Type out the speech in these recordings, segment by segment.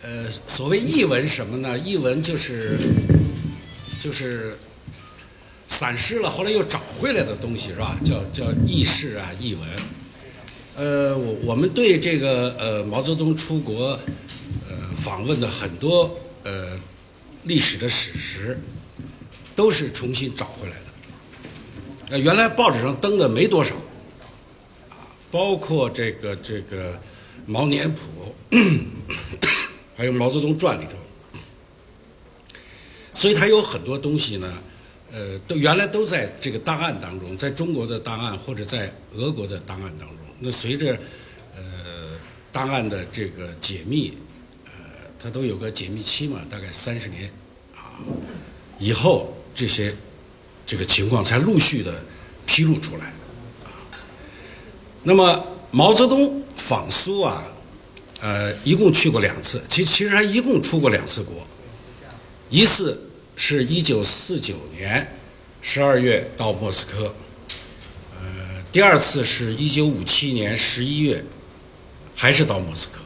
呃，所谓译文什么呢？译文就是就是散失了，后来又找回来的东西是吧？叫叫轶事啊，译文。呃，我我们对这个呃毛泽东出国呃访问的很多呃历史的史实，都是重新找回来的。呃，原来报纸上登的没多少，啊，包括这个这个《毛年谱》。还有《毛泽东传》里头，所以他有很多东西呢，呃，都原来都在这个档案当中，在中国的档案或者在俄国的档案当中。那随着呃档案的这个解密，呃，它都有个解密期嘛，大概三十年啊，以后这些这个情况才陆续的披露出来啊。那么毛泽东访苏啊。呃，一共去过两次，其其实他一共出过两次国，一次是一九四九年十二月到莫斯科，呃，第二次是一九五七年十一月，还是到莫斯科。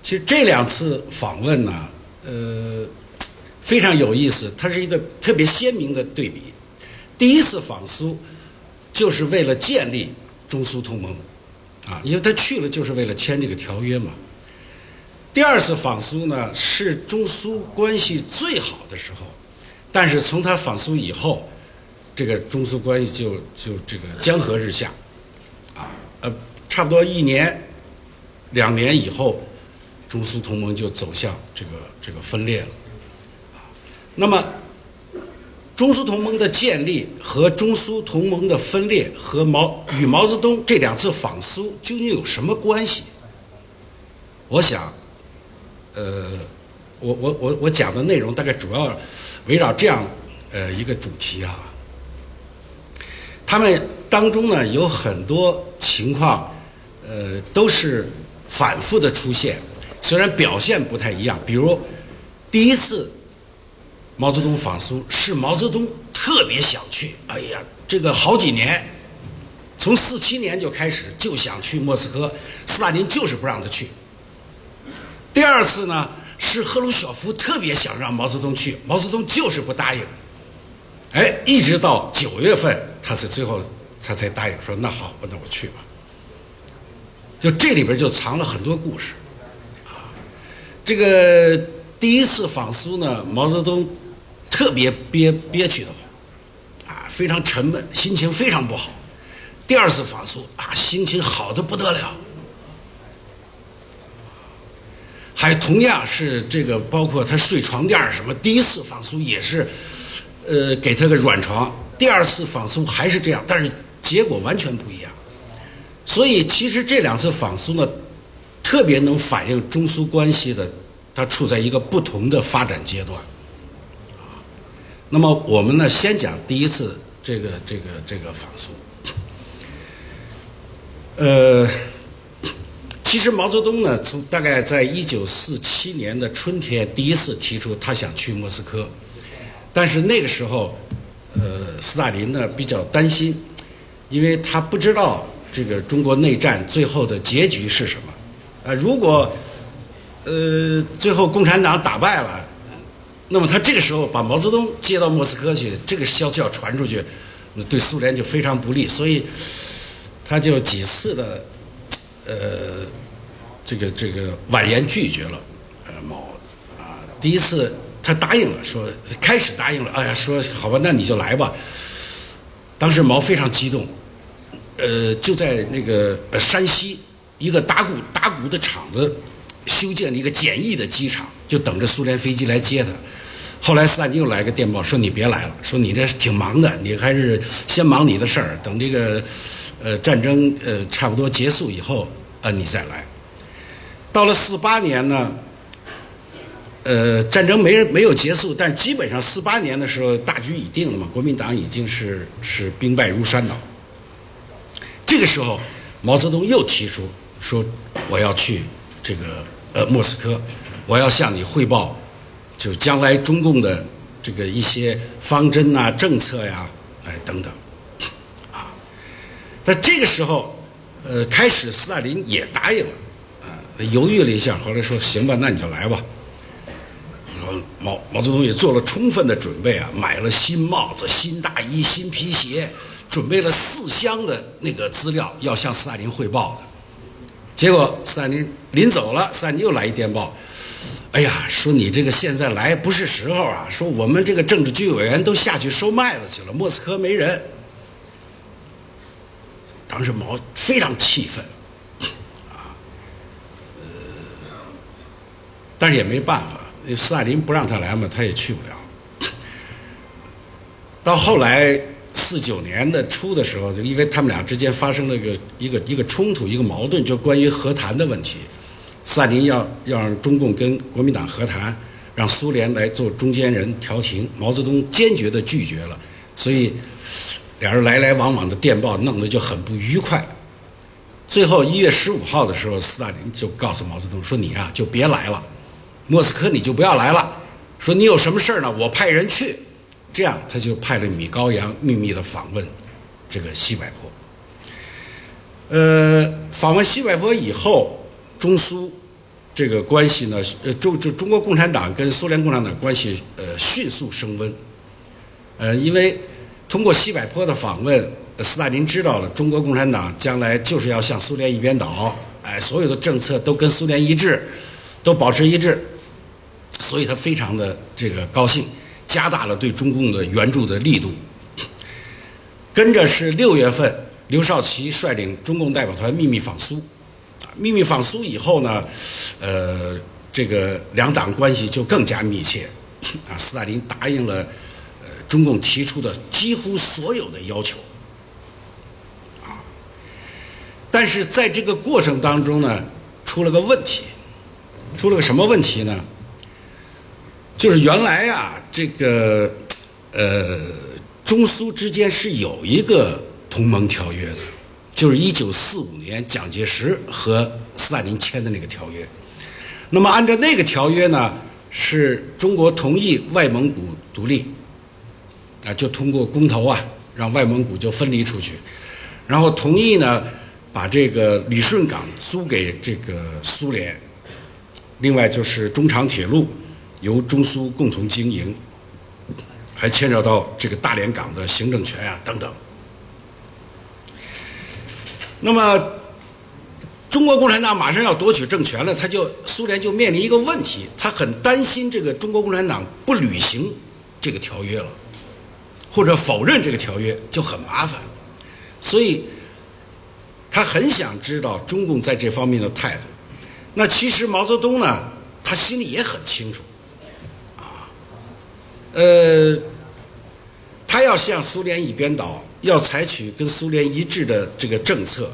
其实这两次访问呢，呃，非常有意思，它是一个特别鲜明的对比。第一次访苏，就是为了建立中苏同盟。啊，因为他去了就是为了签这个条约嘛。第二次访苏呢，是中苏关系最好的时候，但是从他访苏以后，这个中苏关系就就这个江河日下，啊，呃，差不多一年、两年以后，中苏同盟就走向这个这个分裂了，啊，那么。中苏同盟的建立和中苏同盟的分裂和毛与毛泽东这两次访苏究竟有什么关系？我想，呃，我我我我讲的内容大概主要围绕这样呃一个主题啊。他们当中呢有很多情况，呃，都是反复的出现，虽然表现不太一样。比如第一次。毛泽东访苏是毛泽东特别想去，哎呀，这个好几年，从四七年就开始就想去莫斯科，斯大林就是不让他去。第二次呢，是赫鲁晓夫特别想让毛泽东去，毛泽东就是不答应。哎，一直到九月份，他才最后他才答应说那好，那我去吧。就这里边就藏了很多故事，啊，这个第一次访苏呢，毛泽东。特别憋憋屈的慌，啊，非常沉闷，心情非常不好。第二次访苏啊，心情好的不得了。还同样是这个，包括他睡床垫什么，第一次访苏也是，呃，给他个软床。第二次访苏还是这样，但是结果完全不一样。所以其实这两次访苏呢，特别能反映中苏关系的，它处在一个不同的发展阶段。那么我们呢，先讲第一次这个这个这个访苏。呃，其实毛泽东呢，从大概在一九四七年的春天第一次提出他想去莫斯科，但是那个时候，呃，斯大林呢比较担心，因为他不知道这个中国内战最后的结局是什么。啊，如果呃最后共产党打败了。那么他这个时候把毛泽东接到莫斯科去，这个消息要传出去，那对苏联就非常不利，所以他就几次的呃这个这个婉言拒绝了呃毛啊，第一次他答应了，说开始答应了，哎呀说好吧，那你就来吧。当时毛非常激动，呃就在那个山西一个打鼓打鼓的厂子修建了一个简易的机场，就等着苏联飞机来接他。后来斯大林又来个电报，说你别来了，说你这挺忙的，你还是先忙你的事儿，等这个呃战争呃差不多结束以后啊你再来。到了四八年呢，呃战争没没有结束，但基本上四八年的时候大局已定了嘛，国民党已经是是兵败如山倒。这个时候毛泽东又提出说我要去这个呃莫斯科，我要向你汇报。就将来中共的这个一些方针呐、政策呀，哎等等，啊，在这个时候，呃，开始斯大林也答应了，啊，犹豫了一下，后来说行吧，那你就来吧。毛毛泽东也做了充分的准备啊，买了新帽子、新大衣、新皮鞋，准备了四箱的那个资料要向斯大林汇报的。结果斯大林临走了，斯大林又来一电报，哎呀，说你这个现在来不是时候啊，说我们这个政治局委员都下去收麦子去了，莫斯科没人。当时毛非常气愤，啊，呃，但是也没办法。斯大林不让他来嘛，他也去不了。到后来四九年的初的时候，就因为他们俩之间发生了一个一个一个冲突，一个矛盾，就关于和谈的问题。斯大林要要让中共跟国民党和谈，让苏联来做中间人调停，毛泽东坚决的拒绝了。所以俩人来来往往的电报弄得就很不愉快。最后一月十五号的时候，斯大林就告诉毛泽东说：“你啊，就别来了。”莫斯科你就不要来了，说你有什么事呢？我派人去，这样他就派了米高扬秘密的访问这个西柏坡。呃，访问西柏坡以后，中苏这个关系呢，呃，中就中国共产党跟苏联共产党关系呃迅速升温。呃，因为通过西柏坡的访问，斯大林知道了中国共产党将来就是要向苏联一边倒，哎，所有的政策都跟苏联一致，都保持一致。所以他非常的这个高兴，加大了对中共的援助的力度。跟着是六月份，刘少奇率领中共代表团秘密访苏，秘密访苏以后呢，呃，这个两党关系就更加密切，啊，斯大林答应了呃中共提出的几乎所有的要求，啊，但是在这个过程当中呢，出了个问题，出了个什么问题呢？就是原来呀，这个呃，中苏之间是有一个同盟条约的，就是一九四五年蒋介石和斯大林签的那个条约。那么按照那个条约呢，是中国同意外蒙古独立，啊，就通过公投啊，让外蒙古就分离出去，然后同意呢，把这个旅顺港租给这个苏联，另外就是中长铁路。由中苏共同经营，还牵扯到这个大连港的行政权啊等等。那么，中国共产党马上要夺取政权了，他就苏联就面临一个问题，他很担心这个中国共产党不履行这个条约了，或者否认这个条约就很麻烦，所以他很想知道中共在这方面的态度。那其实毛泽东呢，他心里也很清楚。呃，他要向苏联一边倒，要采取跟苏联一致的这个政策，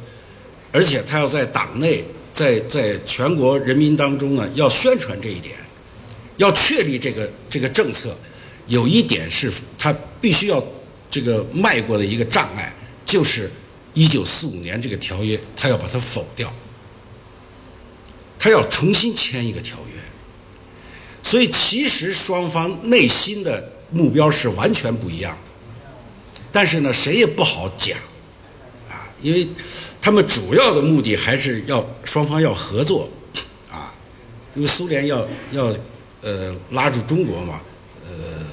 而且他要在党内，在在全国人民当中呢，要宣传这一点，要确立这个这个政策。有一点是他必须要这个迈过的一个障碍，就是一九四五年这个条约，他要把它否掉，他要重新签一个条约。所以，其实双方内心的目标是完全不一样的，但是呢，谁也不好讲，啊，因为他们主要的目的还是要双方要合作，啊，因为苏联要要呃拉住中国嘛，呃，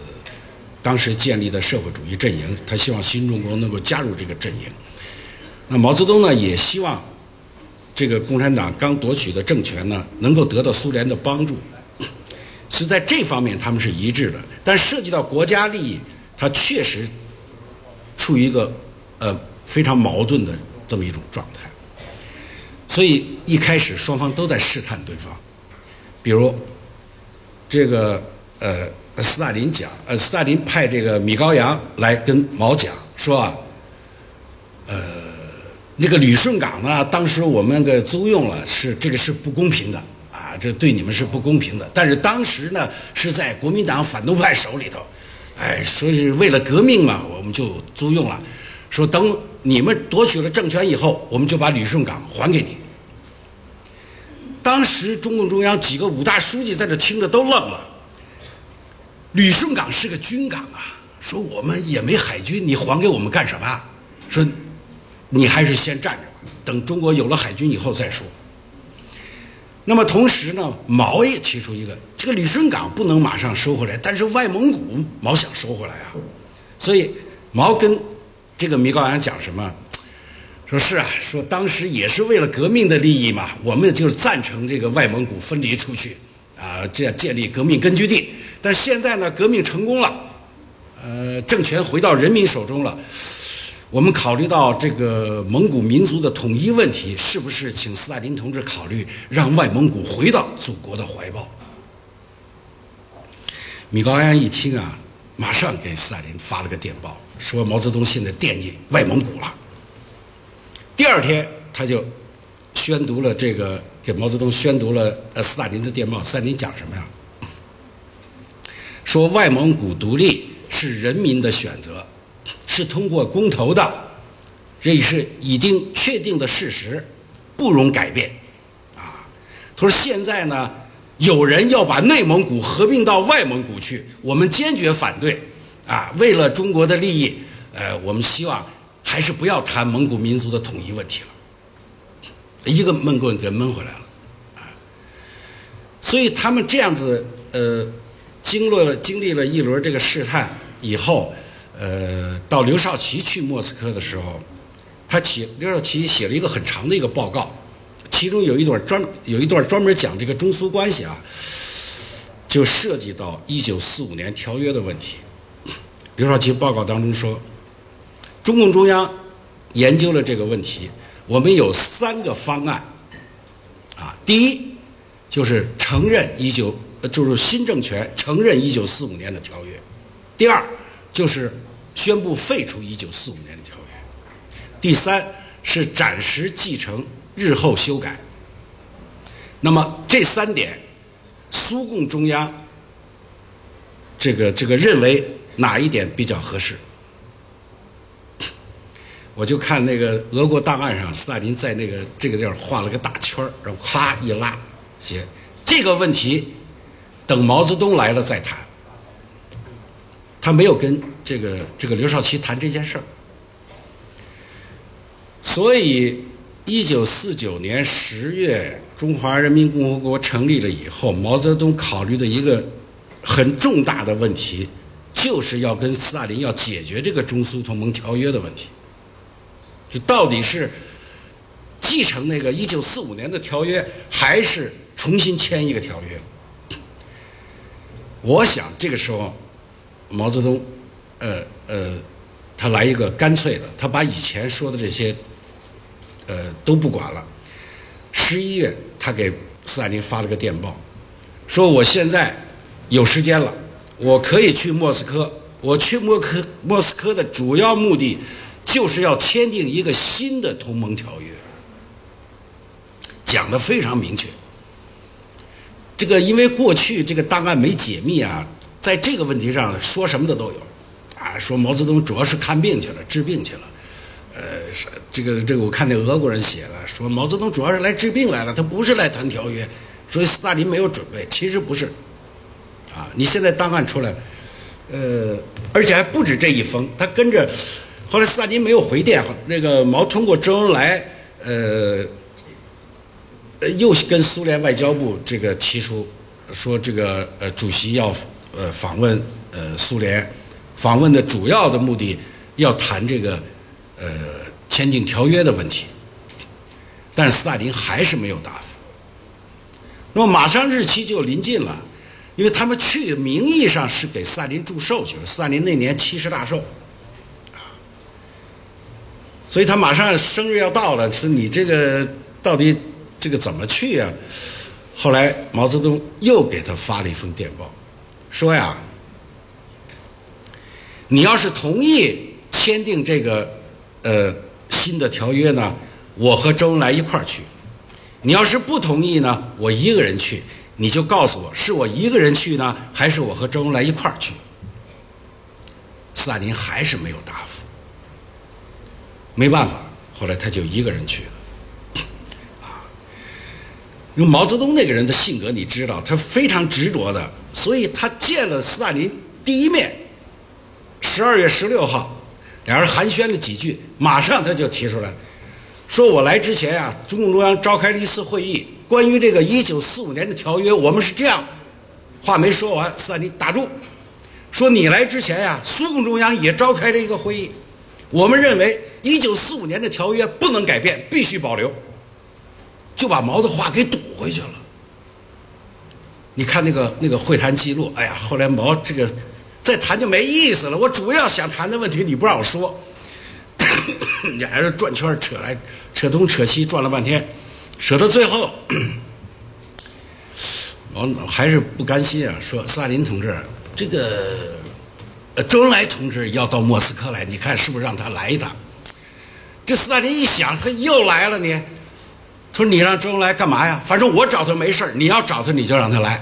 当时建立的社会主义阵营，他希望新中国能够加入这个阵营。那毛泽东呢，也希望这个共产党刚夺取的政权呢，能够得到苏联的帮助。是在这方面他们是一致的，但涉及到国家利益，他确实处于一个呃非常矛盾的这么一种状态。所以一开始双方都在试探对方，比如这个呃斯大林讲，呃斯大林派这个米高扬来跟毛讲说啊，呃那个旅顺港呢，当时我们给租用了，是这个是不公平的。这对你们是不公平的。但是当时呢，是在国民党反动派手里头，哎，所以为了革命嘛，我们就租用了。说等你们夺取了政权以后，我们就把旅顺港还给你。当时中共中央几个五大书记在这听着都愣了。旅顺港是个军港啊，说我们也没海军，你还给我们干什么？说你还是先站着吧，等中国有了海军以后再说。那么同时呢，毛也提出一个，这个旅顺港不能马上收回来，但是外蒙古毛想收回来啊，所以毛跟这个米高扬讲什么？说是啊，说当时也是为了革命的利益嘛，我们就是赞成这个外蒙古分离出去啊，这样建立革命根据地。但现在呢，革命成功了，呃，政权回到人民手中了。我们考虑到这个蒙古民族的统一问题，是不是请斯大林同志考虑让外蒙古回到祖国的怀抱？米高扬一听啊，马上给斯大林发了个电报，说毛泽东现在惦记外蒙古了。第二天他就宣读了这个给毛泽东宣读了呃斯大林的电报，斯大林讲什么呀？说外蒙古独立是人民的选择。是通过公投的，这也是已经确定的事实，不容改变。啊，他说现在呢，有人要把内蒙古合并到外蒙古去，我们坚决反对。啊，为了中国的利益，呃，我们希望还是不要谈蒙古民族的统一问题了。一个闷棍给闷回来了。啊，所以他们这样子，呃，经历了经历了一轮这个试探以后。呃，到刘少奇去莫斯科的时候，他写刘少奇写了一个很长的一个报告，其中有一段专有一段专门讲这个中苏关系啊，就涉及到一九四五年条约的问题。刘少奇报告当中说，中共中央研究了这个问题，我们有三个方案啊，第一就是承认一九就是新政权承认一九四五年的条约，第二就是。宣布废除一九四五年的条约。第三是暂时继承，日后修改。那么这三点，苏共中央这个这个认为哪一点比较合适？我就看那个俄国档案上，斯大林在那个这个地儿画了个大圈，然后咔一拉，写这个问题等毛泽东来了再谈。他没有跟这个这个刘少奇谈这件事儿，所以一九四九年十月中华人民共和国成立了以后，毛泽东考虑的一个很重大的问题，就是要跟斯大林要解决这个中苏同盟条约的问题，就到底是继承那个一九四五年的条约，还是重新签一个条约？我想这个时候。毛泽东，呃呃，他来一个干脆的，他把以前说的这些，呃都不管了。十一月，他给斯大林发了个电报，说我现在有时间了，我可以去莫斯科。我去莫科莫斯科的主要目的就是要签订一个新的同盟条约，讲的非常明确。这个因为过去这个档案没解密啊。在这个问题上说什么的都有，啊，说毛泽东主要是看病去了，治病去了，呃，这个这个我看那俄国人写了，说毛泽东主要是来治病来了，他不是来谈条约，所以斯大林没有准备，其实不是，啊，你现在档案出来，呃，而且还不止这一封，他跟着后来斯大林没有回电，那个毛通过周恩来，呃，又跟苏联外交部这个提出说这个呃主席要。呃，访问呃苏联，访问的主要的目的要谈这个呃签订条约的问题，但是斯大林还是没有答复。那么马上日期就临近了，因为他们去名义上是给斯大林祝寿去了，斯大林那年七十大寿，啊，所以他马上生日要到了，是你这个到底这个怎么去啊？后来毛泽东又给他发了一封电报。说呀，你要是同意签订这个呃新的条约呢，我和周恩来一块儿去；你要是不同意呢，我一个人去，你就告诉我是我一个人去呢，还是我和周恩来一块儿去？斯大林还是没有答复，没办法，后来他就一个人去了。因为毛泽东那个人的性格，你知道，他非常执着的，所以他见了斯大林第一面，十二月十六号，两人寒暄了几句，马上他就提出来，说我来之前啊，中共中央召开了一次会议，关于这个一九四五年的条约，我们是这样。话没说完，斯大林打住，说你来之前呀，苏共中央也召开了一个会议，我们认为一九四五年的条约不能改变，必须保留，就把毛的话给堵回去了。你看那个那个会谈记录，哎呀，后来毛这个再谈就没意思了。我主要想谈的问题你不让我说，俩人转圈扯来扯东扯西，转了半天，扯到最后。毛还是不甘心啊，说斯大林同志，这个周恩来同志要到莫斯科来，你看是不是让他来一趟？这斯大林一想，他又来了你，说你让周恩来干嘛呀？反正我找他没事你要找他你就让他来。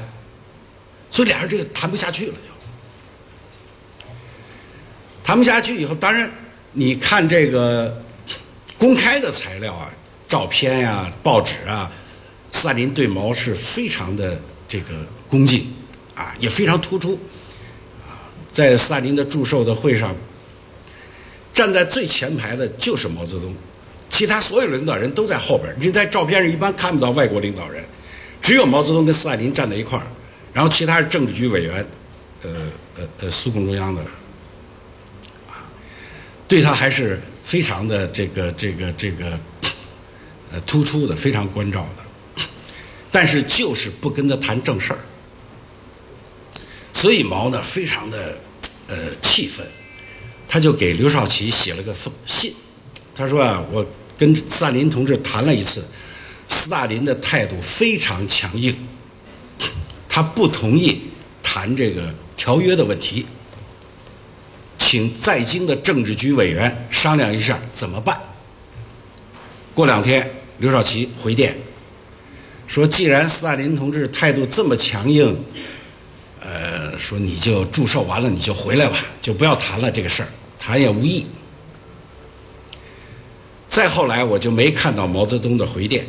所以俩人这个谈不下去了，就谈不下去以后，当然你看这个公开的材料啊、照片呀、报纸啊，斯大林对毛是非常的。这个恭敬啊，也非常突出啊，在斯大林的祝寿的会上，站在最前排的就是毛泽东，其他所有领导人都在后边。你在照片上一般看不到外国领导人，只有毛泽东跟斯大林站在一块儿，然后其他是政治局委员，呃呃呃，苏共中央的啊，对他还是非常的这个这个这个呃突出的，非常关照的。但是就是不跟他谈正事儿，所以毛呢非常的呃气愤，他就给刘少奇写了个封信，他说啊，我跟斯大林同志谈了一次，斯大林的态度非常强硬，他不同意谈这个条约的问题，请在京的政治局委员商量一下怎么办。过两天，刘少奇回电。说，既然斯大林同志态度这么强硬，呃，说你就祝寿完了你就回来吧，就不要谈了这个事儿，谈也无益。再后来我就没看到毛泽东的回电，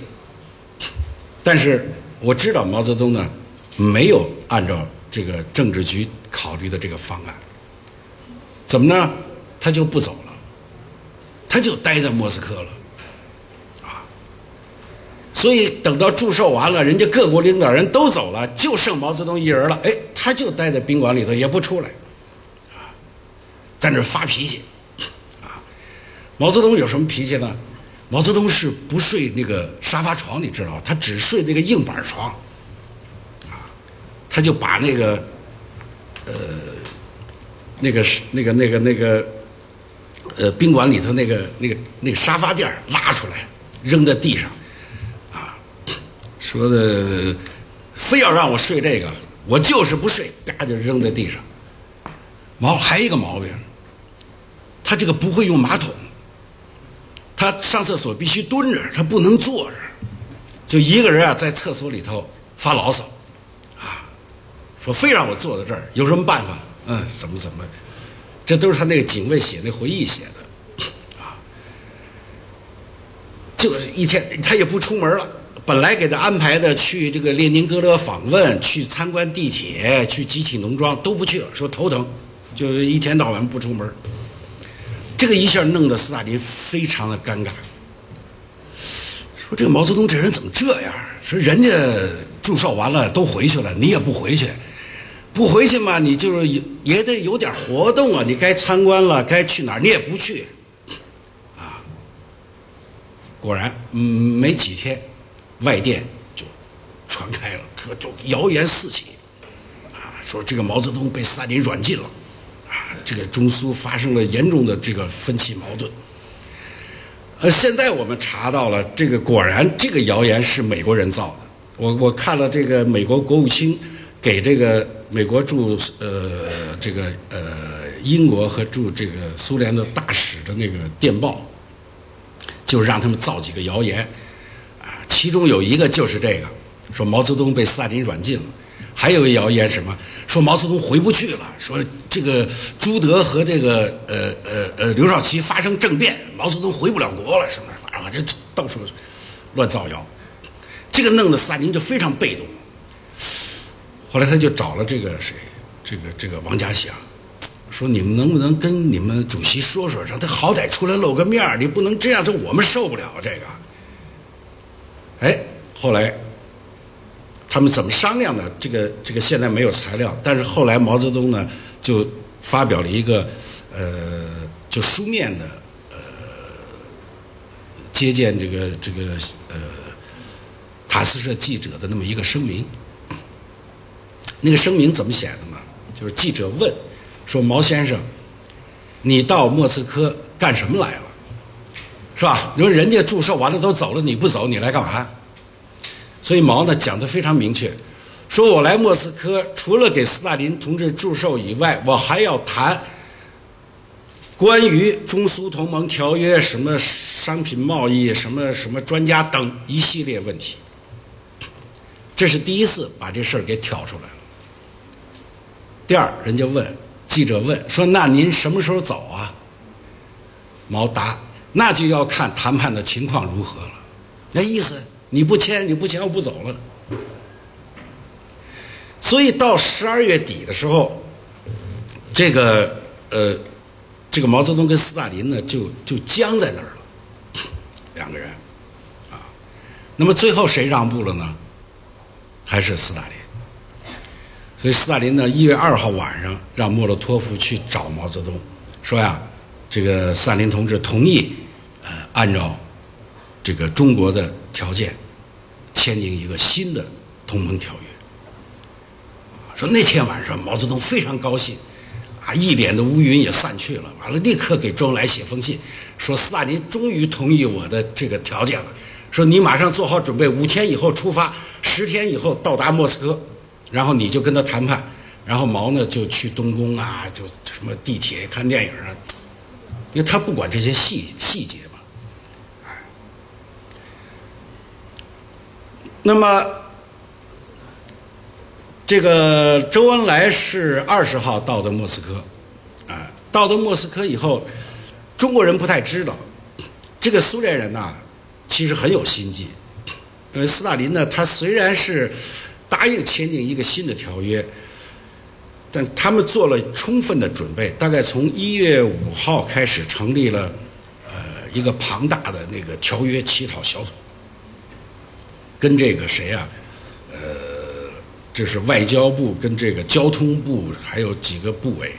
但是我知道毛泽东呢没有按照这个政治局考虑的这个方案，怎么呢？他就不走了，他就待在莫斯科了。啊。所以等到祝寿完了，人家各国领导人都走了，就剩毛泽东一人了。哎，他就待在宾馆里头，也不出来，啊，在那发脾气，毛泽东有什么脾气呢？毛泽东是不睡那个沙发床，你知道他只睡那个硬板床，啊，他就把那个，呃，那个那个那个那个，呃，宾馆里头那个那个那个沙发垫拉出来，扔在地上。啊说的非要让我睡这个，我就是不睡，嘎就扔在地上。毛还一个毛病，他这个不会用马桶，他上厕所必须蹲着，他不能坐着，就一个人啊在厕所里头发牢骚，啊，说非让我坐在这儿，有什么办法？嗯，怎么怎么，这都是他那个警卫写那回忆写的，啊，就是一天他也不出门了。本来给他安排的去这个列宁格勒访问，去参观地铁，去集体农庄都不去了，说头疼，就一天到晚不出门。这个一下弄得斯大林非常的尴尬，说这个毛泽东这人怎么这样？说人家祝寿完了都回去了，你也不回去，不回去嘛，你就是也得有点活动啊，你该参观了，该去哪儿你也不去，啊，果然，嗯，没几天。外电就传开了，可就谣言四起，啊，说这个毛泽东被斯大林软禁了，这个中苏发生了严重的这个分歧矛盾。呃，现在我们查到了，这个果然这个谣言是美国人造的。我我看了这个美国国务卿给这个美国驻呃这个呃英国和驻这个苏联的大使的那个电报，就让他们造几个谣言。啊其中有一个就是这个，说毛泽东被斯大林软禁了，还有一谣言什么，说毛泽东回不去了，说这个朱德和这个呃呃呃刘少奇发生政变，毛泽东回不了国了，什么反正这到处乱造谣，这个弄得斯大林就非常被动。后来他就找了这个谁，这个这个王家祥，说你们能不能跟你们主席说说，让他好歹出来露个面，你不能这样，这我们受不了这个。哎，后来他们怎么商量的？这个这个现在没有材料，但是后来毛泽东呢就发表了一个呃就书面的呃接见这个这个呃塔斯社记者的那么一个声明。那个声明怎么写的呢？就是记者问说毛先生，你到莫斯科干什么来了？是吧？你说人家祝寿完了都走了，你不走，你来干嘛？所以毛呢讲的非常明确，说我来莫斯科除了给斯大林同志祝寿以外，我还要谈关于中苏同盟条约、什么商品贸易、什么什么专家等一系列问题。这是第一次把这事儿给挑出来了。第二，人家问记者问说：“那您什么时候走啊？”毛答：“那就要看谈判的情况如何了。”那意思，你不签，你不签，我不走了。所以到十二月底的时候，这个呃，这个毛泽东跟斯大林呢，就就僵在那儿了，两个人啊。那么最后谁让步了呢？还是斯大林。所以斯大林呢，一月二号晚上让莫洛托夫去找毛泽东，说呀，这个斯大林同志同意，呃，按照这个中国的条件签订一个新的同盟条约。说那天晚上毛泽东非常高兴，啊，一脸的乌云也散去了，完了立刻给周恩来写封信，说斯大林终于同意我的这个条件了，说你马上做好准备，五天以后出发，十天以后到达莫斯科。然后你就跟他谈判，然后毛呢就去东宫啊，就什么地铁看电影啊，因为他不管这些细细节嘛。那么这个周恩来是二十号到的莫斯科，啊，到的莫斯科以后，中国人不太知道，这个苏联人呐，其实很有心计，因为斯大林呢，他虽然是。答应签订一个新的条约，但他们做了充分的准备。大概从一月五号开始成立了呃一个庞大的那个条约起草小组，跟这个谁啊？呃，这是外交部跟这个交通部还有几个部委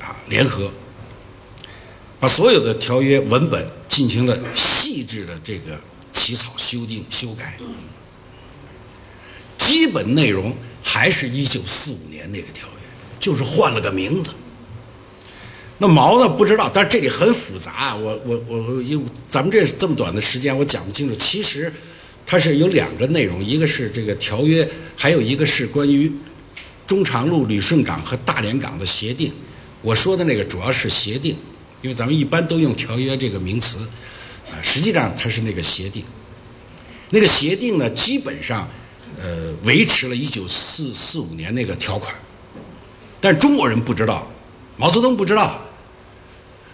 啊联合，把所有的条约文本进行了细致的这个起草、修订、修改。基本内容还是一九四五年那个条约，就是换了个名字。那毛呢不知道，但是这里很复杂。我我我，因为咱们这这么短的时间，我讲不清楚。其实它是有两个内容，一个是这个条约，还有一个是关于中长路旅顺港和大连港的协定。我说的那个主要是协定，因为咱们一般都用条约这个名词，啊，实际上它是那个协定。那个协定呢，基本上。呃，维持了一九四四五年那个条款，但中国人不知道，毛泽东不知道，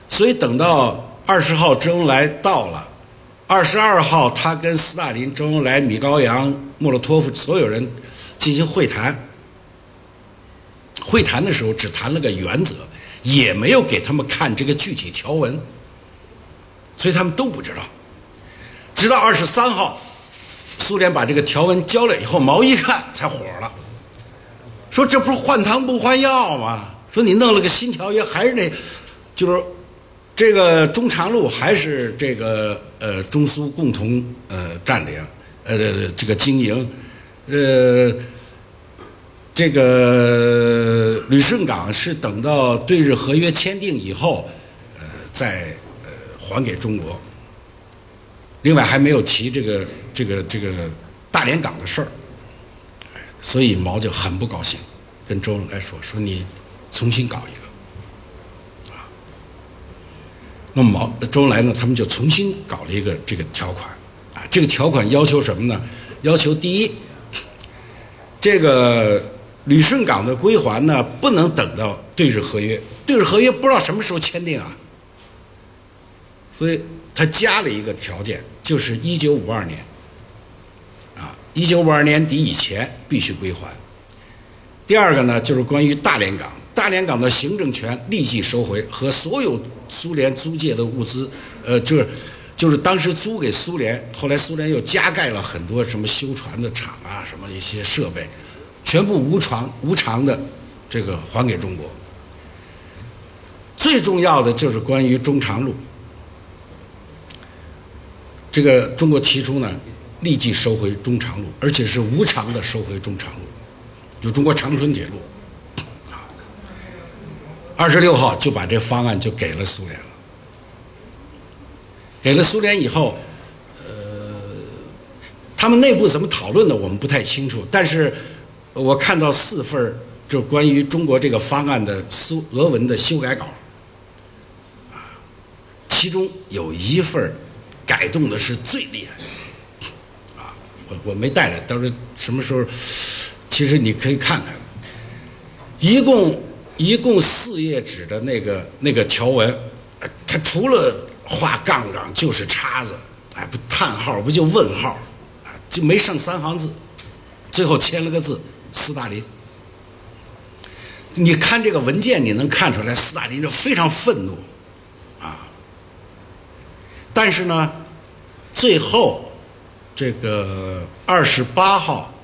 所以等到二十号周恩来到了，二十二号他跟斯大林、周恩来、米高扬、莫洛托夫所有人进行会谈，会谈的时候只谈了个原则，也没有给他们看这个具体条文，所以他们都不知道，直到二十三号。苏联把这个条文交了以后，毛一看才火了，说这不是换汤不换药吗？说你弄了个新条约，还是那，就是这个中长路还是这个呃中苏共同呃占领呃这个经营呃这个旅顺港是等到对日合约签订以后呃再呃还给中国。另外还没有提这个这个这个大连港的事儿，所以毛就很不高兴，跟周恩来说说你重新搞一个，啊，那么毛周恩来呢，他们就重新搞了一个这个条款，啊，这个条款要求什么呢？要求第一，这个旅顺港的归还呢，不能等到对日合约，对日合约不知道什么时候签订啊，所以。他加了一个条件，就是一九五二年，啊，一九五二年底以前必须归还。第二个呢，就是关于大连港，大连港的行政权立即收回，和所有苏联租借的物资，呃，就是就是当时租给苏联，后来苏联又加盖了很多什么修船的厂啊，什么一些设备，全部无偿无偿的这个还给中国。最重要的就是关于中长路，这个中国提出呢，立即收回中长路，而且是无偿的收回中长路，就中国长春铁路。二十六号就把这方案就给了苏联了。给了苏联以后，呃，他们内部怎么讨论的我们不太清楚，但是我看到四份就关于中国这个方案的苏俄文的修改稿。其中有一份改动的是最厉害，啊，我我没带来，到时候什么时候，其实你可以看看，一共一共四页纸的那个那个条文，它除了画杠杠就是叉子，哎不叹号不就问号，啊就没剩三行字，最后签了个字斯大林，你看这个文件你能看出来斯大林就非常愤怒。啊但是呢，最后这个二十八号，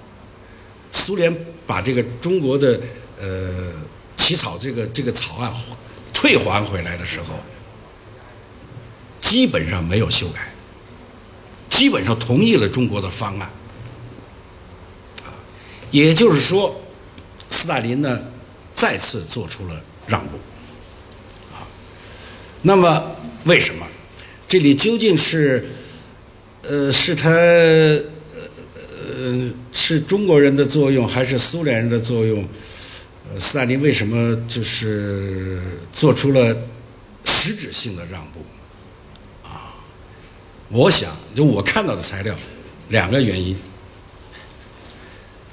苏联把这个中国的呃起草这个这个草案退还回来的时候，基本上没有修改，基本上同意了中国的方案，也就是说，斯大林呢再次做出了让步，啊，那么为什么？这里究竟是，呃，是他呃是中国人的作用，还是苏联人的作用？呃，斯大林为什么就是做出了实质性的让步？啊，我想就我看到的材料，两个原因，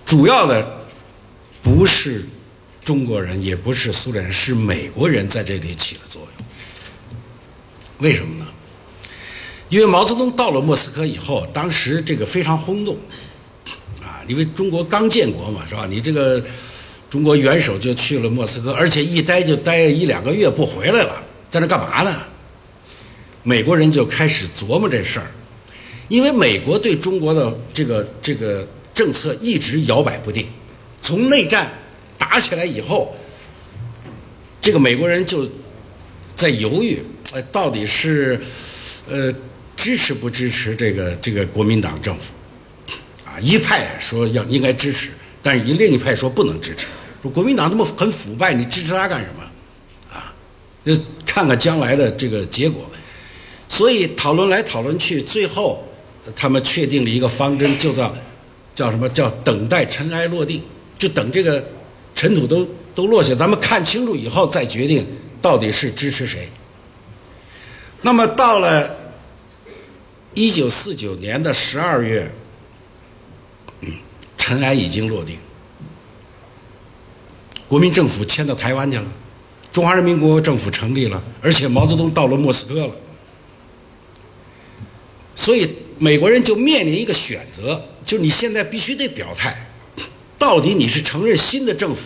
主要的不是中国人，也不是苏联人，是美国人在这里起了作用。为什么呢？因为毛泽东到了莫斯科以后，当时这个非常轰动，啊，因为中国刚建国嘛，是吧？你这个中国元首就去了莫斯科，而且一待就待一两个月不回来了，在那干嘛呢？美国人就开始琢磨这事儿，因为美国对中国的这个这个政策一直摇摆不定，从内战打起来以后，这个美国人就在犹豫，哎，到底是呃。支持不支持这个这个国民党政府？啊，一派说要应该支持，但是一另一派说不能支持，说国民党那么很腐败，你支持他干什么？啊，就看看将来的这个结果。所以讨论来讨论去，最后他们确定了一个方针，就叫叫什么叫等待尘埃落定，就等这个尘土都都落下，咱们看清楚以后再决定到底是支持谁。那么到了。一九四九年的十二月，尘埃已经落定，国民政府迁到台湾去了，中华人民共和国政府成立了，而且毛泽东到了莫斯科了，所以美国人就面临一个选择，就是你现在必须得表态，到底你是承认新的政府，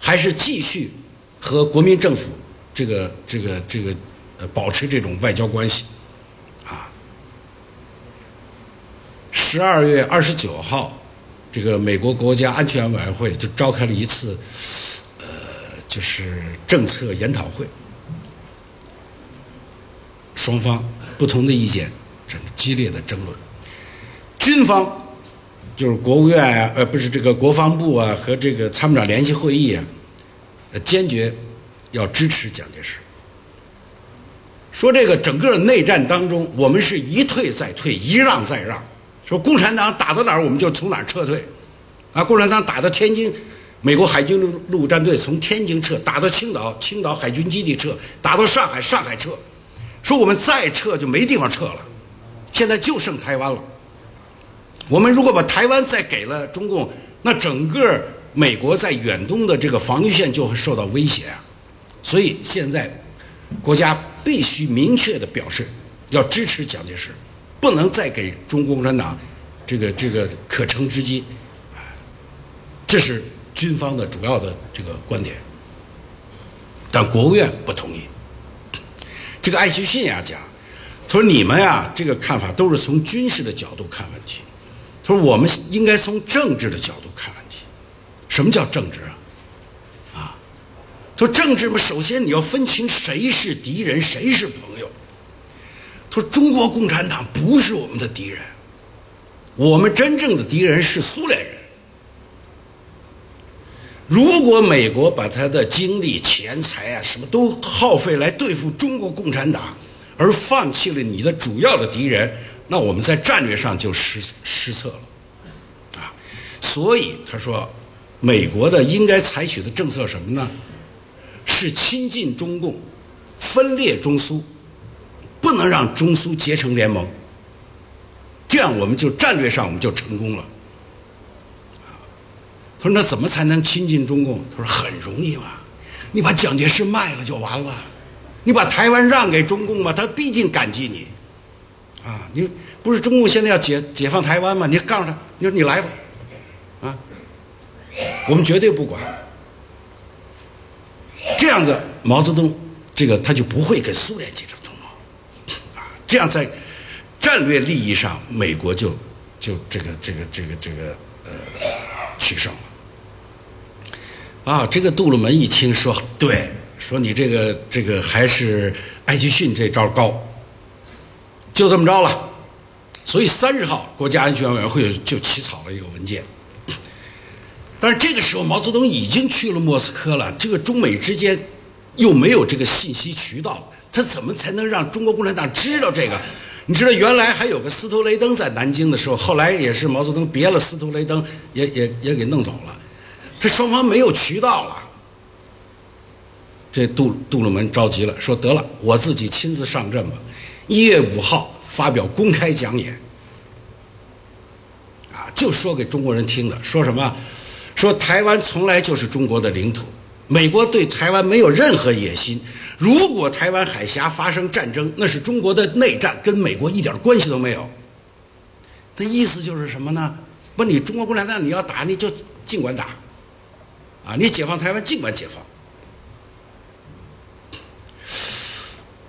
还是继续和国民政府这个这个这个呃保持这种外交关系？啊十二月二十九号，这个美国国家安全委员会就召开了一次，就是政策研讨会，双方不同的意见，这激烈的争论。军方就是国务院啊，呃，不是这个国防部啊和这个参谋长联席会议啊，坚决要支持蒋介石，说这个整个内战当中，我们是一退再退，一让再让。说共产党打到哪儿，我们就从哪儿撤退，啊，共产党打到天津，美国海军陆陆战队从天津撤，打到青岛，青岛海军基地撤，打到上海，上海撤。说我们再撤就没地方撤了，现在就剩台湾了。我们如果把台湾再给了中共，那整个美国在远东的这个防御线就会受到威胁啊。所以现在国家必须明确的表示要支持蒋介石。不能再给中国共产党这个这个可乘之机，这是军方的主要的这个观点，但国务院不同意。这个艾奇逊呀讲，他说你们呀，这个看法都是从军事的角度看问题。他说我们应该从政治的角度看问题。什么叫政治啊？啊，他说政治嘛，首先你要分清谁是敌人，谁是朋友。他说中国共产党不是我们的敌人，我们真正的敌人是苏联人。如果美国把他的精力、钱财啊，什么都耗费来对付中国共产党，而放弃了你的主要的敌人，那我们在战略上就失失策了，啊，所以他说，美国的应该采取的政策什么呢？是亲近中共，分裂中苏，不能让中苏结成联盟，这样我们就战略上我们就成功了。他说：“那怎么才能亲近中共？”他说：“很容易嘛，你把蒋介石卖了就完了，你把台湾让给中共嘛，他毕竟感激你，啊，你不是中共现在要解解放台湾吗？你告诉他，你说你来吧，啊，我们绝对不管。这样子，毛泽东这个他就不会跟苏联结成同盟，啊，这样在战略利益上，美国就就这个这个这个这个呃取胜了。”啊，这个杜鲁门一听说，对，说你这个这个还是艾奇逊这招高，就这么着了。所以三十号，国家安全委员会就起草了一个文件。但是这个时候，毛泽东已经去了莫斯科了，这个中美之间又没有这个信息渠道，他怎么才能让中国共产党知道这个？你知道原来还有个斯图雷登在南京的时候，后来也是毛泽东别了斯图雷登，也也也给弄走了。这双方没有渠道了，这杜杜鲁门着急了，说得了，我自己亲自上阵吧。一月五号发表公开讲演，啊，就说给中国人听的，说什么？说台湾从来就是中国的领土，美国对台湾没有任何野心。如果台湾海峡发生战争，那是中国的内战，跟美国一点关系都没有。他意思就是什么呢？不，你中国共产党你要打，你就尽管打。啊，你解放台湾尽管解放。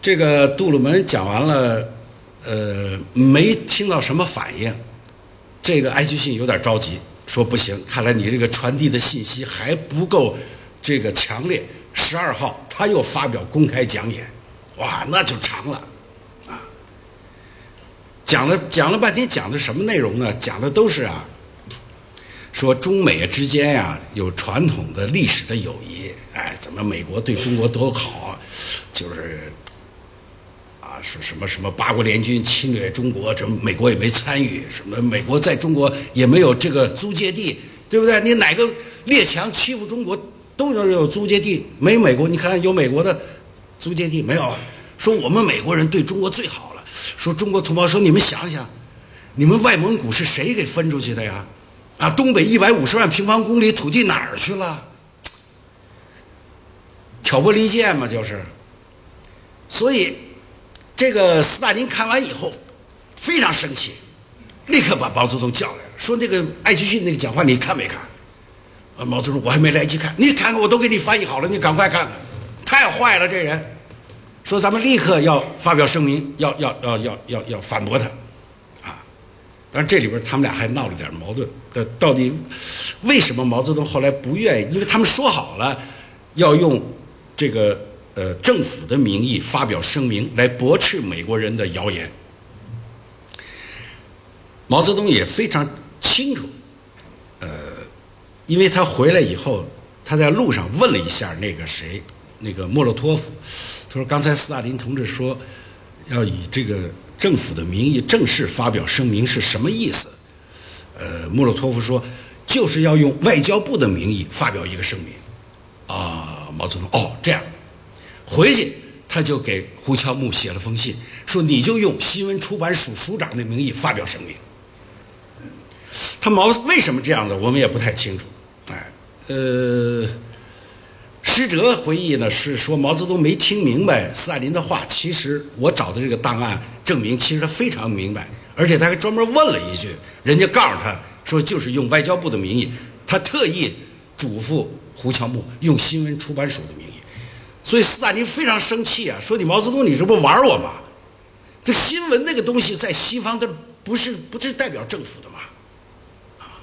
这个杜鲁门讲完了，呃，没听到什么反应。这个艾奇逊有点着急，说不行，看来你这个传递的信息还不够这个强烈。十二号他又发表公开讲演，哇，那就长了啊，讲了讲了半天，讲的什么内容呢？讲的都是啊。说中美之间呀有传统的历史的友谊，哎，怎么美国对中国多好？就是啊，是什么什么八国联军侵略中国，这美国也没参与，什么美国在中国也没有这个租界地，对不对？你哪个列强欺负中国都要有租界地，没美国，你看有美国的租界地没有？说我们美国人对中国最好了，说中国同胞说你们想想，你们外蒙古是谁给分出去的呀？啊，东北一百五十万平方公里土地哪儿去了？挑拨离间嘛，就是。所以，这个斯大林看完以后非常生气，立刻把毛泽东叫来了，说：“那个艾奇逊那个讲话你看没看？”啊，毛泽东我还没来得及看，你看看我都给你翻译好了，你赶快看看，太坏了这人。说咱们立刻要发表声明，要要要要要要反驳他。但是这里边他们俩还闹了点矛盾。呃，到底为什么毛泽东后来不愿意？因为他们说好了要用这个呃政府的名义发表声明来驳斥美国人的谣言。毛泽东也非常清楚，呃，因为他回来以后，他在路上问了一下那个谁，那个莫洛托夫，他说刚才斯大林同志说要以这个。政府的名义正式发表声明是什么意思？呃，莫洛托夫说，就是要用外交部的名义发表一个声明。啊，毛泽东，哦，这样，回去他就给胡乔木写了封信，说你就用新闻出版署署长的名义发表声明。他毛为什么这样子，我们也不太清楚。哎，呃。施哲回忆呢，是说毛泽东没听明白斯大林的话。其实我找的这个档案证明，其实他非常明白，而且他还专门问了一句，人家告诉他说就是用外交部的名义，他特意嘱咐胡乔木用新闻出版署的名义。所以斯大林非常生气啊，说你毛泽东你这不玩我吗？这新闻那个东西在西方，它不是不是代表政府的嘛？啊，